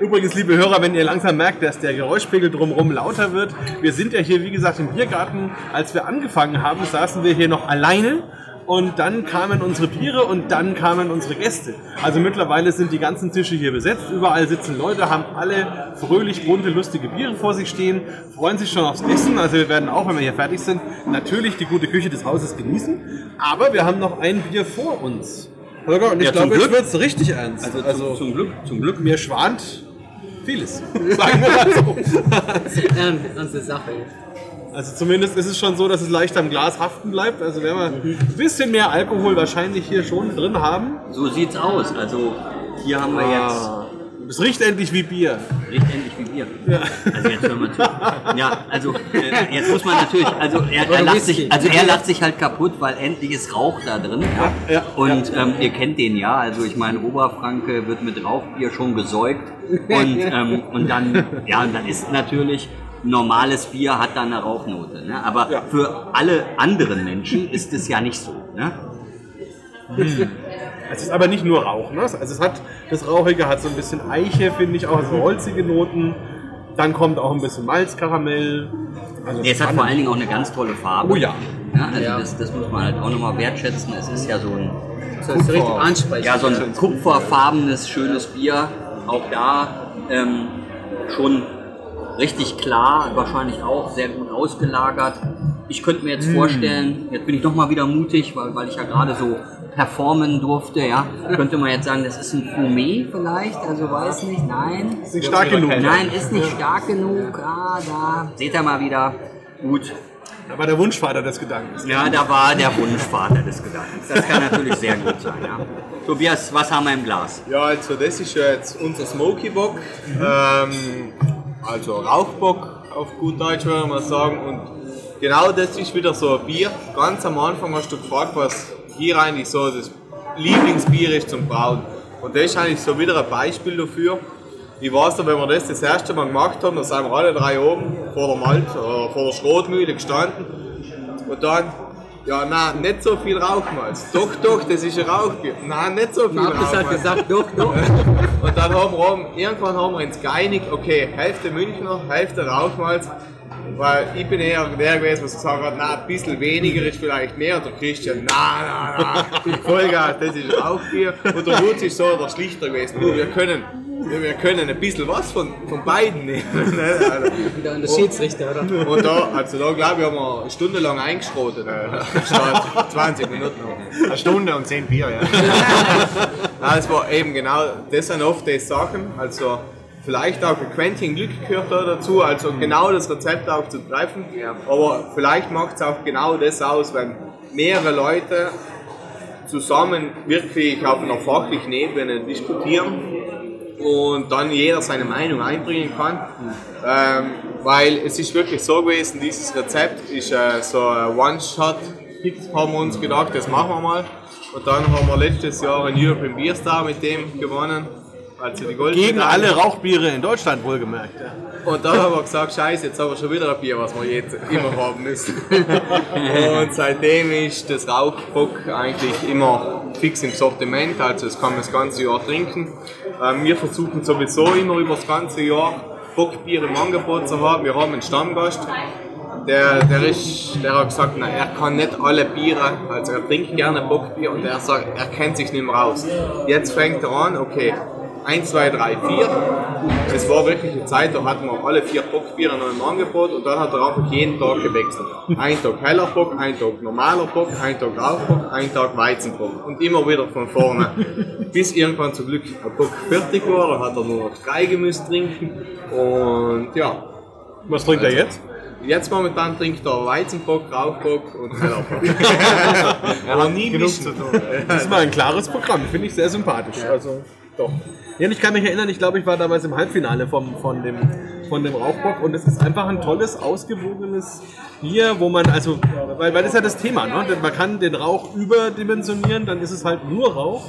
Übrigens, liebe Hörer, wenn ihr langsam merkt, dass der Geräuschpegel drumherum lauter wird, wir sind ja hier, wie gesagt, im Biergarten. Als wir angefangen haben, saßen wir hier noch alleine und dann kamen unsere Biere und dann kamen unsere Gäste. Also mittlerweile sind die ganzen Tische hier besetzt, überall sitzen Leute, haben alle fröhlich bunte, lustige Biere vor sich stehen, freuen sich schon aufs Essen. Also wir werden auch, wenn wir hier fertig sind, natürlich die gute Küche des Hauses genießen. Aber wir haben noch ein Bier vor uns. Holger, und ich Ja, glaube, jetzt wird es richtig ernst. Also, zum, zum Glück, zum Glück. mir schwant vieles. Sagen wir mal so. Ernst- Ernste Sache. Also zumindest ist es schon so, dass es leicht am Glas haften bleibt. Also werden wir ein bisschen mehr Alkohol wahrscheinlich hier schon drin haben. So sieht's aus. Also hier haben wir jetzt Es riecht endlich wie Bier. riecht endlich wie Bier. Also jetzt hören wir zu. Ja, also äh, jetzt muss man natürlich, also er, er, lacht sich, also er lacht sich halt kaputt, weil endlich ist Rauch da drin. Ja. Ja, Und ähm, ihr kennt den ja, also ich meine, Oberfranke wird mit Rauchbier schon gesäugt und, ähm, und dann, ja, und dann ist natürlich normales Bier hat dann eine Rauchnote. Ne? Aber für alle anderen Menschen ist es ja nicht so. Ne? Es ist aber nicht nur Rauch. Ne? Also es hat, das Rauchige hat so ein bisschen Eiche, finde ich auch, so holzige Noten. Dann kommt auch ein bisschen Malzkaramell. Also es hat vor allen Dingen auch eine ganz tolle Farbe. Oh ja. Ja, also Ja. Das, das muss man halt auch nochmal wertschätzen. Es ist ja so ein, ist richtig ansprechend. ja, so ein kupferfarbenes, schönes Bier. Auch da ähm, schon richtig klar, wahrscheinlich auch sehr gut ausgelagert. Ich könnte mir Hm. jetzt vorstellen, jetzt bin ich doch mal wieder mutig, weil, weil ich ja gerade so performen durfte, ja. Könnte man jetzt sagen, das ist ein Fumé vielleicht, also weiß nicht, nein. ist nicht stark genug. Nein, ist nicht stark genug. Ah, da seht ihr mal wieder. Gut. Aber der Wunschvater des Gedankens. Ja, da war der Wunschvater des Gedankens. Das kann natürlich sehr gut sein, ja. Tobias, was haben wir im Glas? Ja, also das ist ja jetzt unser Smoky Bock, ähm, also Rauchbock auf gut Deutsch würde man sagen. Und genau das ist wieder so ein Bier. Ganz am Anfang hast du gefragt, was hier eigentlich so das Lieblingsbier ist zum Brauen. Und das ist eigentlich so wieder ein Beispiel dafür. Ich weiß noch, wenn wir das das erste Mal gemacht haben, da sind wir alle drei oben vor der Malt, äh, vor der Schrotmühle gestanden. Und dann, ja, nein, nicht so viel Rauchmalz. Doch, doch, das ist ein Rauchbier. Nein, nicht so viel Markus hat Rauchmalz. gesagt, doch, doch. Und dann haben wir oben, irgendwann haben wir uns geeinigt, okay, Hälfte Münchner, Hälfte Rauchmalz. Weil ich bin eher der gewesen, was gesagt hat, na, ein bisschen weniger ist vielleicht mehr. Und der Christian, na, na, na, Vollgas, das ist Rauchbier. Und der Lutz ist so der Schlichter gewesen. Du, wir können, wir können ein bisschen was von, von beiden nehmen. ne? Also, Und der, der Schiedsrichter, oder? und da, also da glaube ich, haben wir eine Stunde lang eingeschrotet. Statt 20 Minuten. Eine Stunde und zehn Bier, ja. Nein, es war eben genau, das sind oft die Sachen, also vielleicht auch ein Quäntchen Glück gehört da dazu, also genau das Rezept auch zu treffen, aber vielleicht macht es auch genau das aus, wenn mehrere Leute zusammen wirklich auf einer fachlichen Ebene diskutieren und dann jeder seine Meinung einbringen kann. Ähm, weil es ist wirklich so gewesen, dieses Rezept ist äh, so ein One-Shot-Hit, haben wir uns gedacht, das machen wir mal. Und dann haben wir letztes Jahr einen European Beer Star mit dem gewonnen. Also die Gold Gegen alle Rauchbiere in Deutschland wohlgemerkt. Und dann haben wir gesagt, scheiße, jetzt haben wir schon wieder ein Bier, was wir jetzt immer haben müssen. und seitdem ist das Rauchbock eigentlich immer fix im Sortiment, also das kann man das ganze Jahr trinken. Ähm, wir versuchen sowieso immer über das ganze Jahr Bockbier im Angebot zu haben. Wir haben einen Stammgast, der, der, ist, der hat gesagt, na, er kann nicht alle Biere, also er trinkt gerne Bockbier und er sagt, er kennt sich nicht mehr aus. Jetzt fängt er an, okay, 1, 2, 3, 4. Es war wirklich eine Zeit, da hatten wir alle vier Bockbiere noch im Angebot und dann hat er einfach jeden Tag gewechselt. Ein Tag heller Bock, ein Tag normaler Bock, ein Tag Rauchbock, ein Tag Weizenbock. Und immer wieder von vorne. Bis irgendwann zum Glück ein Bock fertig war, dann hat er nur noch drei Gemüse trinken. Und ja, Was trinkt er jetzt? Jetzt momentan trinkt er Weizenbock, Rauchbock und Hellerbock. Aber nie Genug mischen. zu tun. Das ist mal ein klares Programm, finde ich sehr sympathisch. Also, doch. Ja, ich kann mich erinnern, ich glaube, ich war damals im Halbfinale vom, von, dem, von dem Rauchbock und es ist einfach ein tolles, ausgewogenes Bier, wo man, also, weil, weil das ist ja das Thema, ne? Man kann den Rauch überdimensionieren, dann ist es halt nur Rauch.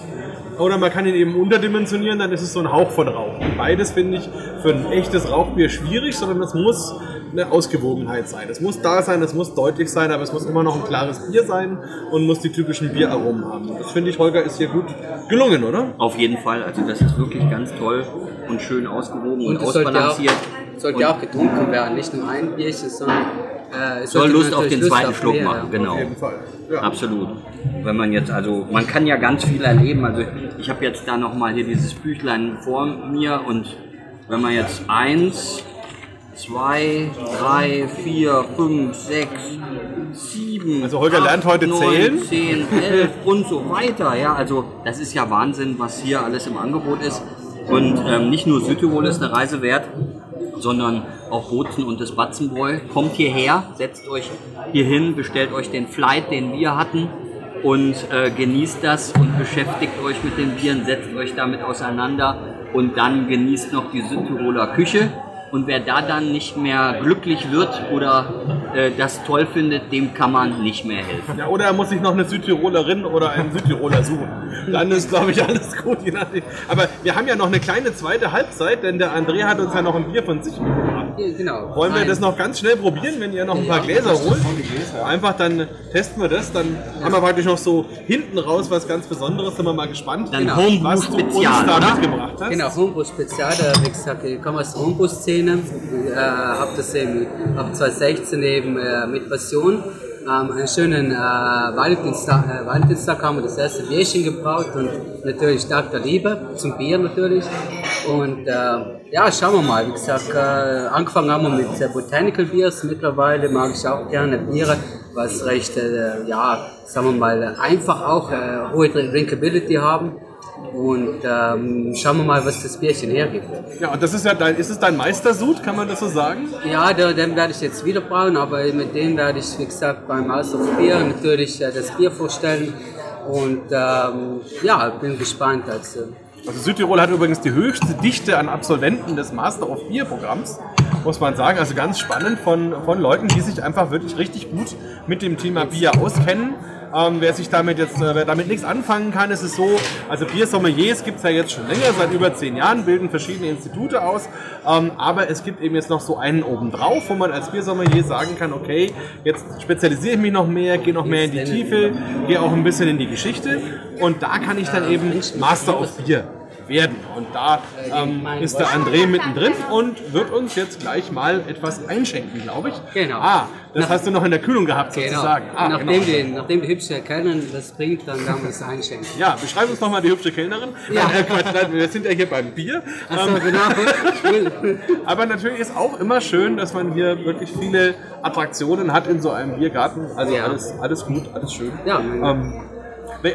Oder man kann ihn eben unterdimensionieren, dann ist es so ein Hauch von Rauch. Und beides finde ich für ein echtes Rauchbier schwierig, sondern es muss eine Ausgewogenheit sein. Es muss da sein, es muss deutlich sein, aber es muss immer noch ein klares Bier sein und muss die typischen Bieraromen haben. Das finde ich, Holger, ist hier gut gelungen, oder? Auf jeden Fall. Also das ist wirklich ganz toll und schön ausgewogen und, Und es sollte ja auch, ausbalanciert. sollte ja auch getrunken werden, nicht nur ein Bierchen, sondern äh, es Soll Lust auf den Lust zweiten auf Schluck mehr, machen, ja. genau. Auf jeden Fall. Ja. Absolut. Wenn man jetzt, also man kann ja ganz viel erleben. Also ich habe jetzt da nochmal hier dieses Büchlein vor mir und wenn man jetzt eins, zwei, drei, vier, fünf, sechs, sieben, Also Holger lernt heute neun, zählen. zehn, elf und so weiter. Ja, also das ist ja Wahnsinn, was hier alles im Angebot ist. Und ähm, nicht nur Südtirol ist eine Reise wert, sondern auch Bozen und das Batzenbräu. Kommt hierher, setzt euch hier hin, bestellt euch den Flight, den wir hatten und äh, genießt das und beschäftigt euch mit den Bieren, setzt euch damit auseinander und dann genießt noch die Südtiroler Küche. Und wer da dann nicht mehr glücklich wird oder äh, das toll findet, dem kann man nicht mehr helfen. Ja, oder er muss sich noch eine Südtirolerin oder einen Südtiroler suchen. Dann ist, glaube ich, alles gut. Aber wir haben ja noch eine kleine zweite Halbzeit, denn der André hat uns ja noch ein Bier von sich mitgebracht. Genau. Wollen wir Nein. das noch ganz schnell probieren, wenn ihr noch ein paar Gläser holt? Einfach dann testen wir das. Dann haben wir praktisch noch so hinten raus was ganz Besonderes. Sind wir mal gespannt, Dann Genau. Homebrew was du uns Spezial, da oder? mitgebracht hast. Genau, Homebrew Spezial, da, wie gesagt, ich komme aus der Homebrew-Szene, äh, habe das eben ab 2016 eben äh, mit Passion. Ähm, einen schönen äh, Valentinstag, äh, Valentinstag haben wir das erste Bierchen gebraut und natürlich Tag der Liebe zum Bier natürlich. Und äh, ja, schauen wir mal. Wie gesagt, äh, angefangen haben wir mit äh, Botanical Beers. Mittlerweile mag ich auch gerne Biere, was recht, äh, ja, sagen wir mal, einfach auch äh, hohe Drinkability haben. Und ähm, schauen wir mal, was das Bierchen hergibt. Ja, und das ist ja dein, ist es dein Meistersud, kann man das so sagen? Ja, da- den werde ich jetzt wieder brauen, aber mit dem werde ich, wie gesagt, beim Master Bier natürlich äh, das Bier vorstellen. Und ähm, ja, bin gespannt. Also, Also Südtirol hat übrigens die höchste Dichte an Absolventen des Master of Beer Programms, muss man sagen. Also ganz spannend von, von Leuten, die sich einfach wirklich richtig gut mit dem Thema Bier auskennen. Ähm, wer sich damit jetzt, äh, wer damit nichts anfangen kann, ist es so, also Biersommeliers gibt es ja jetzt schon länger, seit über zehn Jahren, bilden verschiedene Institute aus, ähm, aber es gibt eben jetzt noch so einen obendrauf, wo man als Biersommelier sagen kann, okay, jetzt spezialisiere ich mich noch mehr, gehe noch mehr in die Tiefe, gehe auch ein bisschen in die Geschichte. Und da kann ich dann eben Master of Bier werden. Und da ähm, ist der André mittendrin und wird uns jetzt gleich mal etwas einschenken, glaube ich. Genau. Ah, das Nach- hast du noch in der Kühlung gehabt, genau. sozusagen. Ah, nachdem, genau. die, nachdem die hübsche Kellnerin das bringt, dann werden wir es einschenken. Ja, beschreib uns noch mal die hübsche Kellnerin. Ja. Äh, Quatsch, nein, wir sind ja hier beim Bier. Achso, Ähm, genau. aber natürlich ist auch immer schön, dass man hier wirklich viele Attraktionen hat in so einem Biergarten. Also Ja. alles, alles gut, alles schön. Ja, Ähm,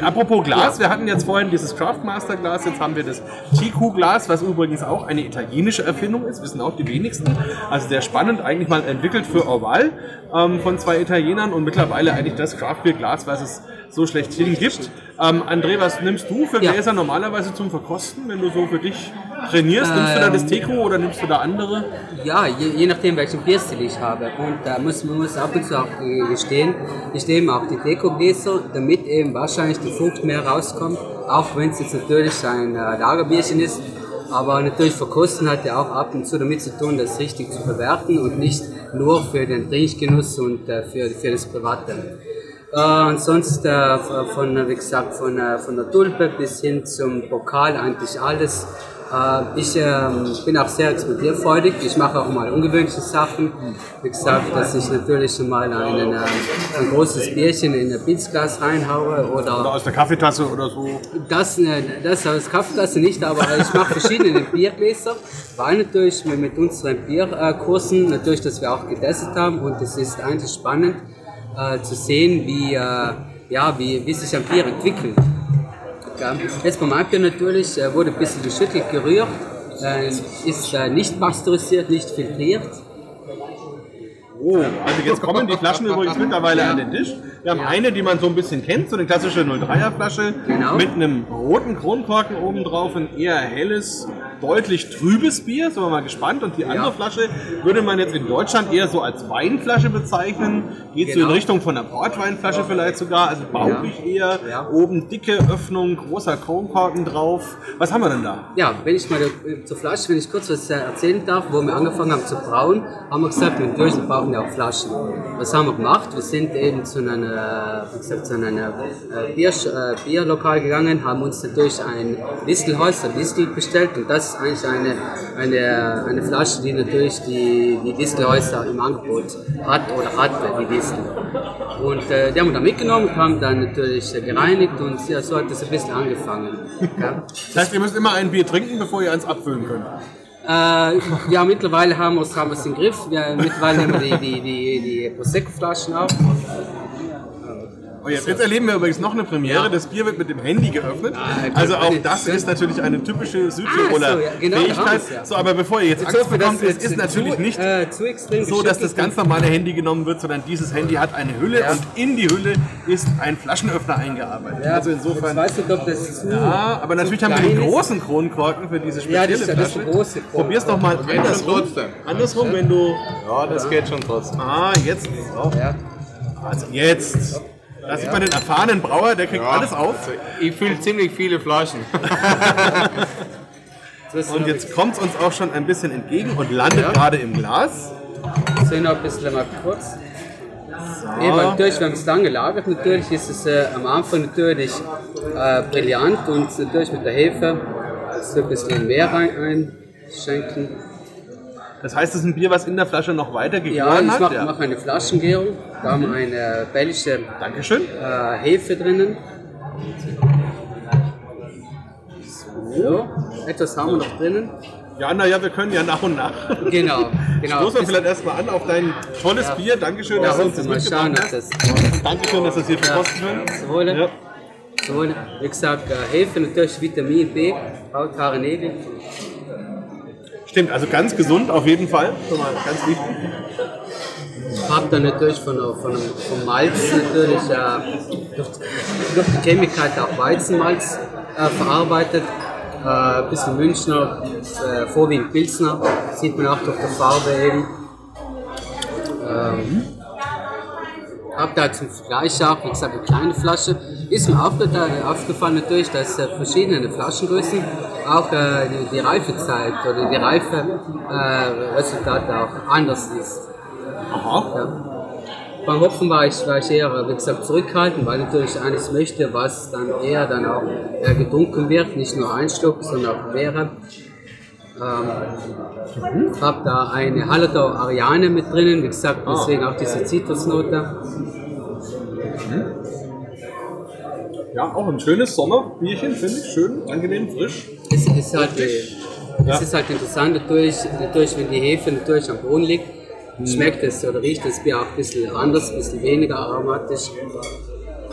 apropos Glas, wir hatten jetzt vorhin dieses Craftmaster Glas, jetzt haben wir das Tiku Glas, was übrigens auch eine italienische Erfindung ist, wissen auch die wenigsten. Also sehr spannend, eigentlich mal entwickelt für Orval ähm, von zwei Italienern und mittlerweile eigentlich das Craftbeer Glas, was es so schlechthin gibt. Ähm, André, was nimmst du für Ja. Gläser normalerweise zum Verkosten, wenn du so für dich trainierst? Nimmst du da das Ähm, Teco oder nimmst du da andere? Ja, je, je nachdem, welchen Bierstil ich habe. Und da muss man muss ab und zu auch äh, gestehen, ich nehme auch die Dekogläser, damit eben wahrscheinlich die Frucht mehr rauskommt, auch wenn es jetzt natürlich ein äh, Lagerbierchen ist. Aber natürlich verkosten hat ja auch ab und zu damit zu tun, das richtig zu bewerten und nicht nur für den Trinkgenuss und äh, für, für das Private. Äh, und sonst äh, von, wie gesagt, von, äh, von der Tulpe bis hin zum Pokal eigentlich alles. Äh, ich ähm, bin auch sehr experimentierfreudig. Ich mache auch mal ungewöhnliche Sachen. Wie gesagt, dass ich natürlich schon mal einen, äh, ein großes Bierchen in ein Pilzglas reinhaue Oder oder aus der Kaffeetasse oder so? das, äh, das aus Kaffeetasse nicht, aber ich mache verschiedene Biergläser, weil natürlich mit- mit unseren Bierkursen natürlich, dass wir auch getestet haben und es ist eigentlich spannend äh, zu sehen, wie, äh, ja, wie, wie sich ein Bier entwickelt. Ja, jetzt beim Albier natürlich äh, wurde ein bisschen geschüttelt, gerührt, äh, ist äh, nicht pasteurisiert, nicht filtriert. Oh, also jetzt kommen die Flaschen übrigens mittlerweile an den Tisch. Wir haben eine, die man so ein bisschen kennt, so eine klassische 03er Flasche Genau. mit einem roten Kronkorken oben drauf, ein eher helles, deutlich trübes Bier. Sind wir mal gespannt. Und die andere Flasche würde man jetzt in Deutschland eher so als Weinflasche bezeichnen. Geht so in Genau. Richtung von einer Portweinflasche vielleicht sogar, also bauchig eher. Ja. Oben dicke Öffnung, großer Kronkorken drauf. Was haben wir denn da? Ja, wenn ich mal äh, zur Flasche, wenn ich kurz was äh, erzählen darf, wo wir angefangen haben zu brauen, haben wir gesagt, Dösen brauchen wir auch Flaschen. Was haben wir gemacht? Wir sind eben zu einem, äh, wie gesagt, zu einem äh, Bier, Bierlokal gegangen, haben uns natürlich ein Distelholz, ein Distel bestellt und das ist eigentlich eine, eine, eine Flasche, die natürlich die, die Distelhäuser im Angebot hat oder hatte, die Distel. Und äh, die haben wir dann mitgenommen haben dann natürlich gereinigt und ja, so hat das ein bisschen angefangen. Ja. Das heißt, ihr müsst immer ein Bier trinken, bevor ihr eins abfüllen könnt. Äh, ja, mittlerweile haben wir es im Griff. Wir, mittlerweile nehmen wir die, die, die, die Prosecco-Flaschen auf. Oh, jetzt, jetzt erleben wir übrigens noch eine Premiere. Das Bier wird mit dem Handy geöffnet. Ah, also auch das ist natürlich eine typische Südtiroler Ah, so, ja, genau, Fähigkeit. ja. So, aber bevor ihr jetzt, Jetzt Angst bekommt, es ist natürlich zu, nicht äh, zu extrem so, dass das ganz normale Handy genommen wird, sondern dieses Handy hat eine Hülle Ja. und in die Hülle ist ein Flaschenöffner eingearbeitet. Ja, also insofern. weißt du, ob das zu. Ja, aber natürlich zu haben wir den großen Kronkorken für diese Ja, spezielle das ist ja- das ist Flasche. große Kronkorken. Probier's doch mal geht andersrum. schon trotzdem. Andersrum, wenn du. Ja, das geht schon trotzdem. Ah, jetzt. Ja. also jetzt. Da sieht man den erfahrenen Brauer, der kriegt alles auf. Ich fülle ziemlich viele Flaschen. So Und jetzt kommt es uns auch schon ein bisschen entgegen und landet Ja. gerade im Glas. So noch ein bisschen mal kurz. Eben, natürlich, wenn man es dann gelagert, natürlich ist es äh, am Anfang natürlich äh, brillant und natürlich mit der Hefe so ein bisschen mehr rein einschenken. Das heißt, es ist ein Bier, was in der Flasche noch weiter Ja, gegoren ich hat. mache mach eine Flaschengärung. Da haben wir eine belgische Dankeschön. äh, Hefe drinnen. So, etwas haben wir noch drinnen. Ja, naja, wir können ja nach und nach. Genau, genau. Stoßen wir vielleicht erstmal an auf dein tolles Bier. Dankeschön, Ja, dass du uns das mitgebracht hast. das Dankeschön, dass du es hier verkosten können. Ja. Wohle. Wie gesagt, äh, Hefe natürlich Vitamin B, Haut, Haare, Nägel. Stimmt, also ganz gesund auf jeden Fall. Schon mal ganz wichtig. Hab dann natürlich von, von, vom Malz natürlich äh, durch, durch die Chemikkeit auch Weizenmalz äh, verarbeitet. Äh, ein bisschen Münchner, äh, vorwiegend Pilsner, sieht man auch durch die Farbe eben. Ähm, hab da zum Vergleich auch, wie gesagt, eine kleine Flasche. Ist mir aufgefallen, aufgefallen natürlich, dass äh, verschiedene Flaschengrößen auch äh, die, Reifezeit oder die Reife-Resultate auch anders ist. Ja. Beim Hopfen war ich, war ich eher, wie gesagt, zurückhaltend, weil ich natürlich eines möchte, was dann eher dann auch äh, getrunken wird, nicht nur ein Schluck, sondern auch mehrere. Ähm, habe da eine Hallertau Ariane mit drinnen, wie gesagt, deswegen auch diese Zitrusnote. Ja, auch ein schönes Sommerbierchen, finde ich. Schön, angenehm, frisch. Es ist halt, äh, es ist halt interessant, natürlich, natürlich, wenn die Hefe natürlich am Boden liegt, schmeckt es oder riecht das Bier auch ein bisschen anders, ein bisschen weniger aromatisch.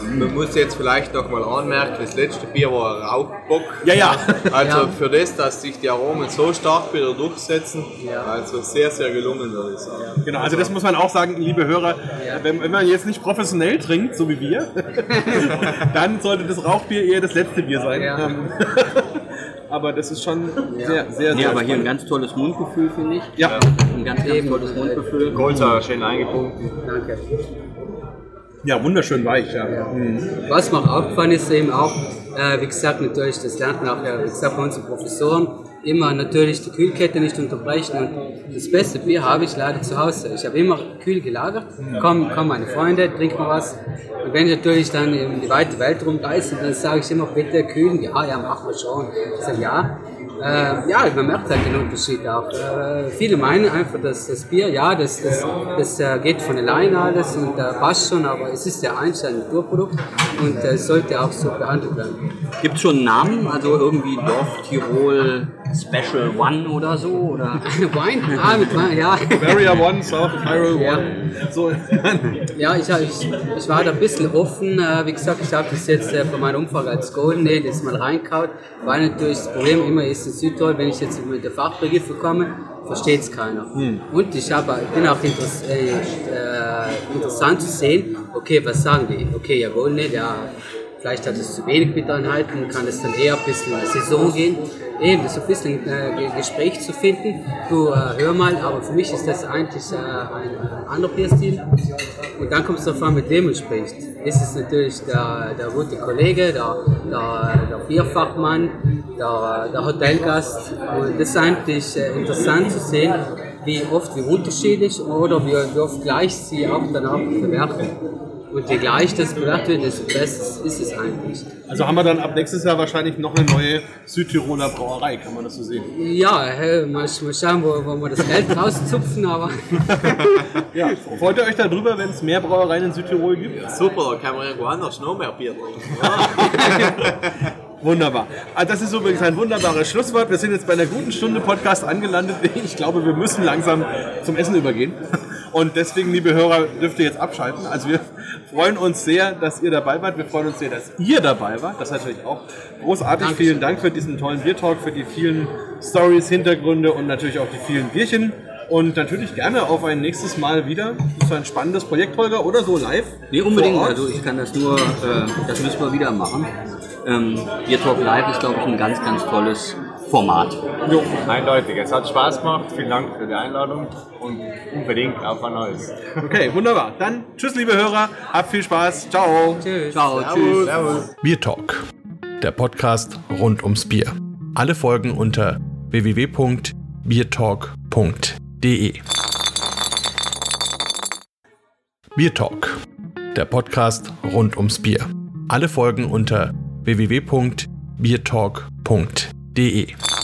Man muss jetzt vielleicht noch mal anmerken, das letzte Bier war ein Rauchbock. Ja, ja. Also Ja. für das, dass sich die Aromen so stark wieder durchsetzen, also sehr, sehr gelungen, würde ich sagen. Genau, also das muss man auch sagen, liebe Hörer, wenn, wenn man jetzt nicht professionell trinkt, so wie wir, dann sollte das Rauchbier eher das letzte Bier sein. Ja. Ähm, Aber das ist schon sehr, sehr, Nee, sehr aber hier ein ganz tolles Mundgefühl, finde ich. Ja, Ein ganz, ganz tolles Mundgefühl. Goldsäure schön eingepunkt. Danke. Ja, wunderschön weich, ja. Mhm. Was mir auch aufgefallen ist, eben auch, äh, wie gesagt, natürlich, das lernt man auch, ja, wie gesagt, bei unseren Professoren, immer natürlich die Kühlkette nicht unterbrechen. Und das beste Bier habe ich leider zu Hause. Ich habe immer kühl gelagert, kommen, kommen meine Freunde, trinken wir was. Und wenn ich natürlich dann in die weite Welt rumreise, dann sage ich immer, bitte kühlen. Ja, ja, machen wir schon. Ich sage, ja. Äh, ja, man merkt halt den Unterschied auch. Äh, viele meinen einfach, dass das Bier, ja, das, das, das äh, geht von alleine alles und äh, passt schon, aber es ist ja eigentlich ein Naturprodukt und äh, es sollte auch so behandelt werden. Gibt es schon Namen? Also irgendwie Dorf, Tirol, Special One oder so? Oder? Wein? Ah, mit Wein, ja. Barrier One, South Tyrol Ja. One. So, Ja, ich, ich, ich war da ein bisschen offen. Äh, wie gesagt, ich habe das jetzt äh, von meiner Umfrage als Golden Ale das mal reingehauen, weil natürlich das Problem immer ist in Südtirol, wenn ich jetzt mit der Fachbegriffe komme, versteht es keiner. Und ich habe, ich bin auch interess äh, äh, interessant zu sehen, okay, was sagen die? Okay, ja, Golden Ale, ja, vielleicht hat es zu wenig Bittereinheiten, kann es dann eher ein bisschen in Saison gehen. Eben, so ein bisschen äh, Ge- Gespräch zu finden. Du, äh, hör mal, aber für mich ist das eigentlich äh, ein, ein anderer Bierstil. Und dann kommt es darauf an, mit wem man spricht. Ist es natürlich der, der gute Kollege, der, der, der Bierfachmann, der, der Hotelgast. Und das ist eigentlich äh, interessant zu sehen, wie oft, wie unterschiedlich oder wie, wie oft gleich sie auch danach bewerten. Und je gleich das bewertet wird, desto besser ist es eigentlich. also haben wir dann ab nächstes Jahr wahrscheinlich noch eine neue Südtiroler Brauerei, kann man das so sehen? Ja, äh, mal, mal schauen, wo, wo wir das Geld rauszupfen, aber Ja, freut ihr euch darüber, wenn es mehr Brauereien in Südtirol gibt? Super, da kann man irgendwo anders noch mehr Bier trinken. Wunderbar. Ah, Das ist übrigens ein wunderbares Schlusswort. Wir sind jetzt bei einer guten Stunde Podcast angelandet. Ich glaube, wir müssen langsam zum Essen übergehen. Und deswegen, liebe Hörer, dürft ihr jetzt abschalten. Also wir freuen uns sehr, dass ihr dabei wart. Wir freuen uns sehr, dass ihr dabei wart. Das ist natürlich auch großartig. Vielen Dank für diesen tollen Biertalk, für die vielen Stories, Hintergründe und natürlich auch die vielen Bierchen. Und natürlich gerne auf ein nächstes Mal wieder. Das ist ein spannendes Projekt, Holger, oder so live. Nee, unbedingt. Also ich kann das nur, äh, das müssen wir wieder machen. Ähm, Beer Talk Live ist, glaube ich, ein ganz, ganz tolles Format. Jo. Eindeutig. Es hat Spaß gemacht. Vielen Dank für die Einladung und unbedingt auf ein neues. Okay, wunderbar. Dann tschüss, liebe Hörer. Habt viel Spaß. Ciao. Ciao, tschüss. Bier Talk, der Podcast rund ums Bier. Alle Folgen unter www.biertalk.de. Bier Talk, der Podcast rund ums Bier. Alle Folgen unter www.biertalk.de. D E.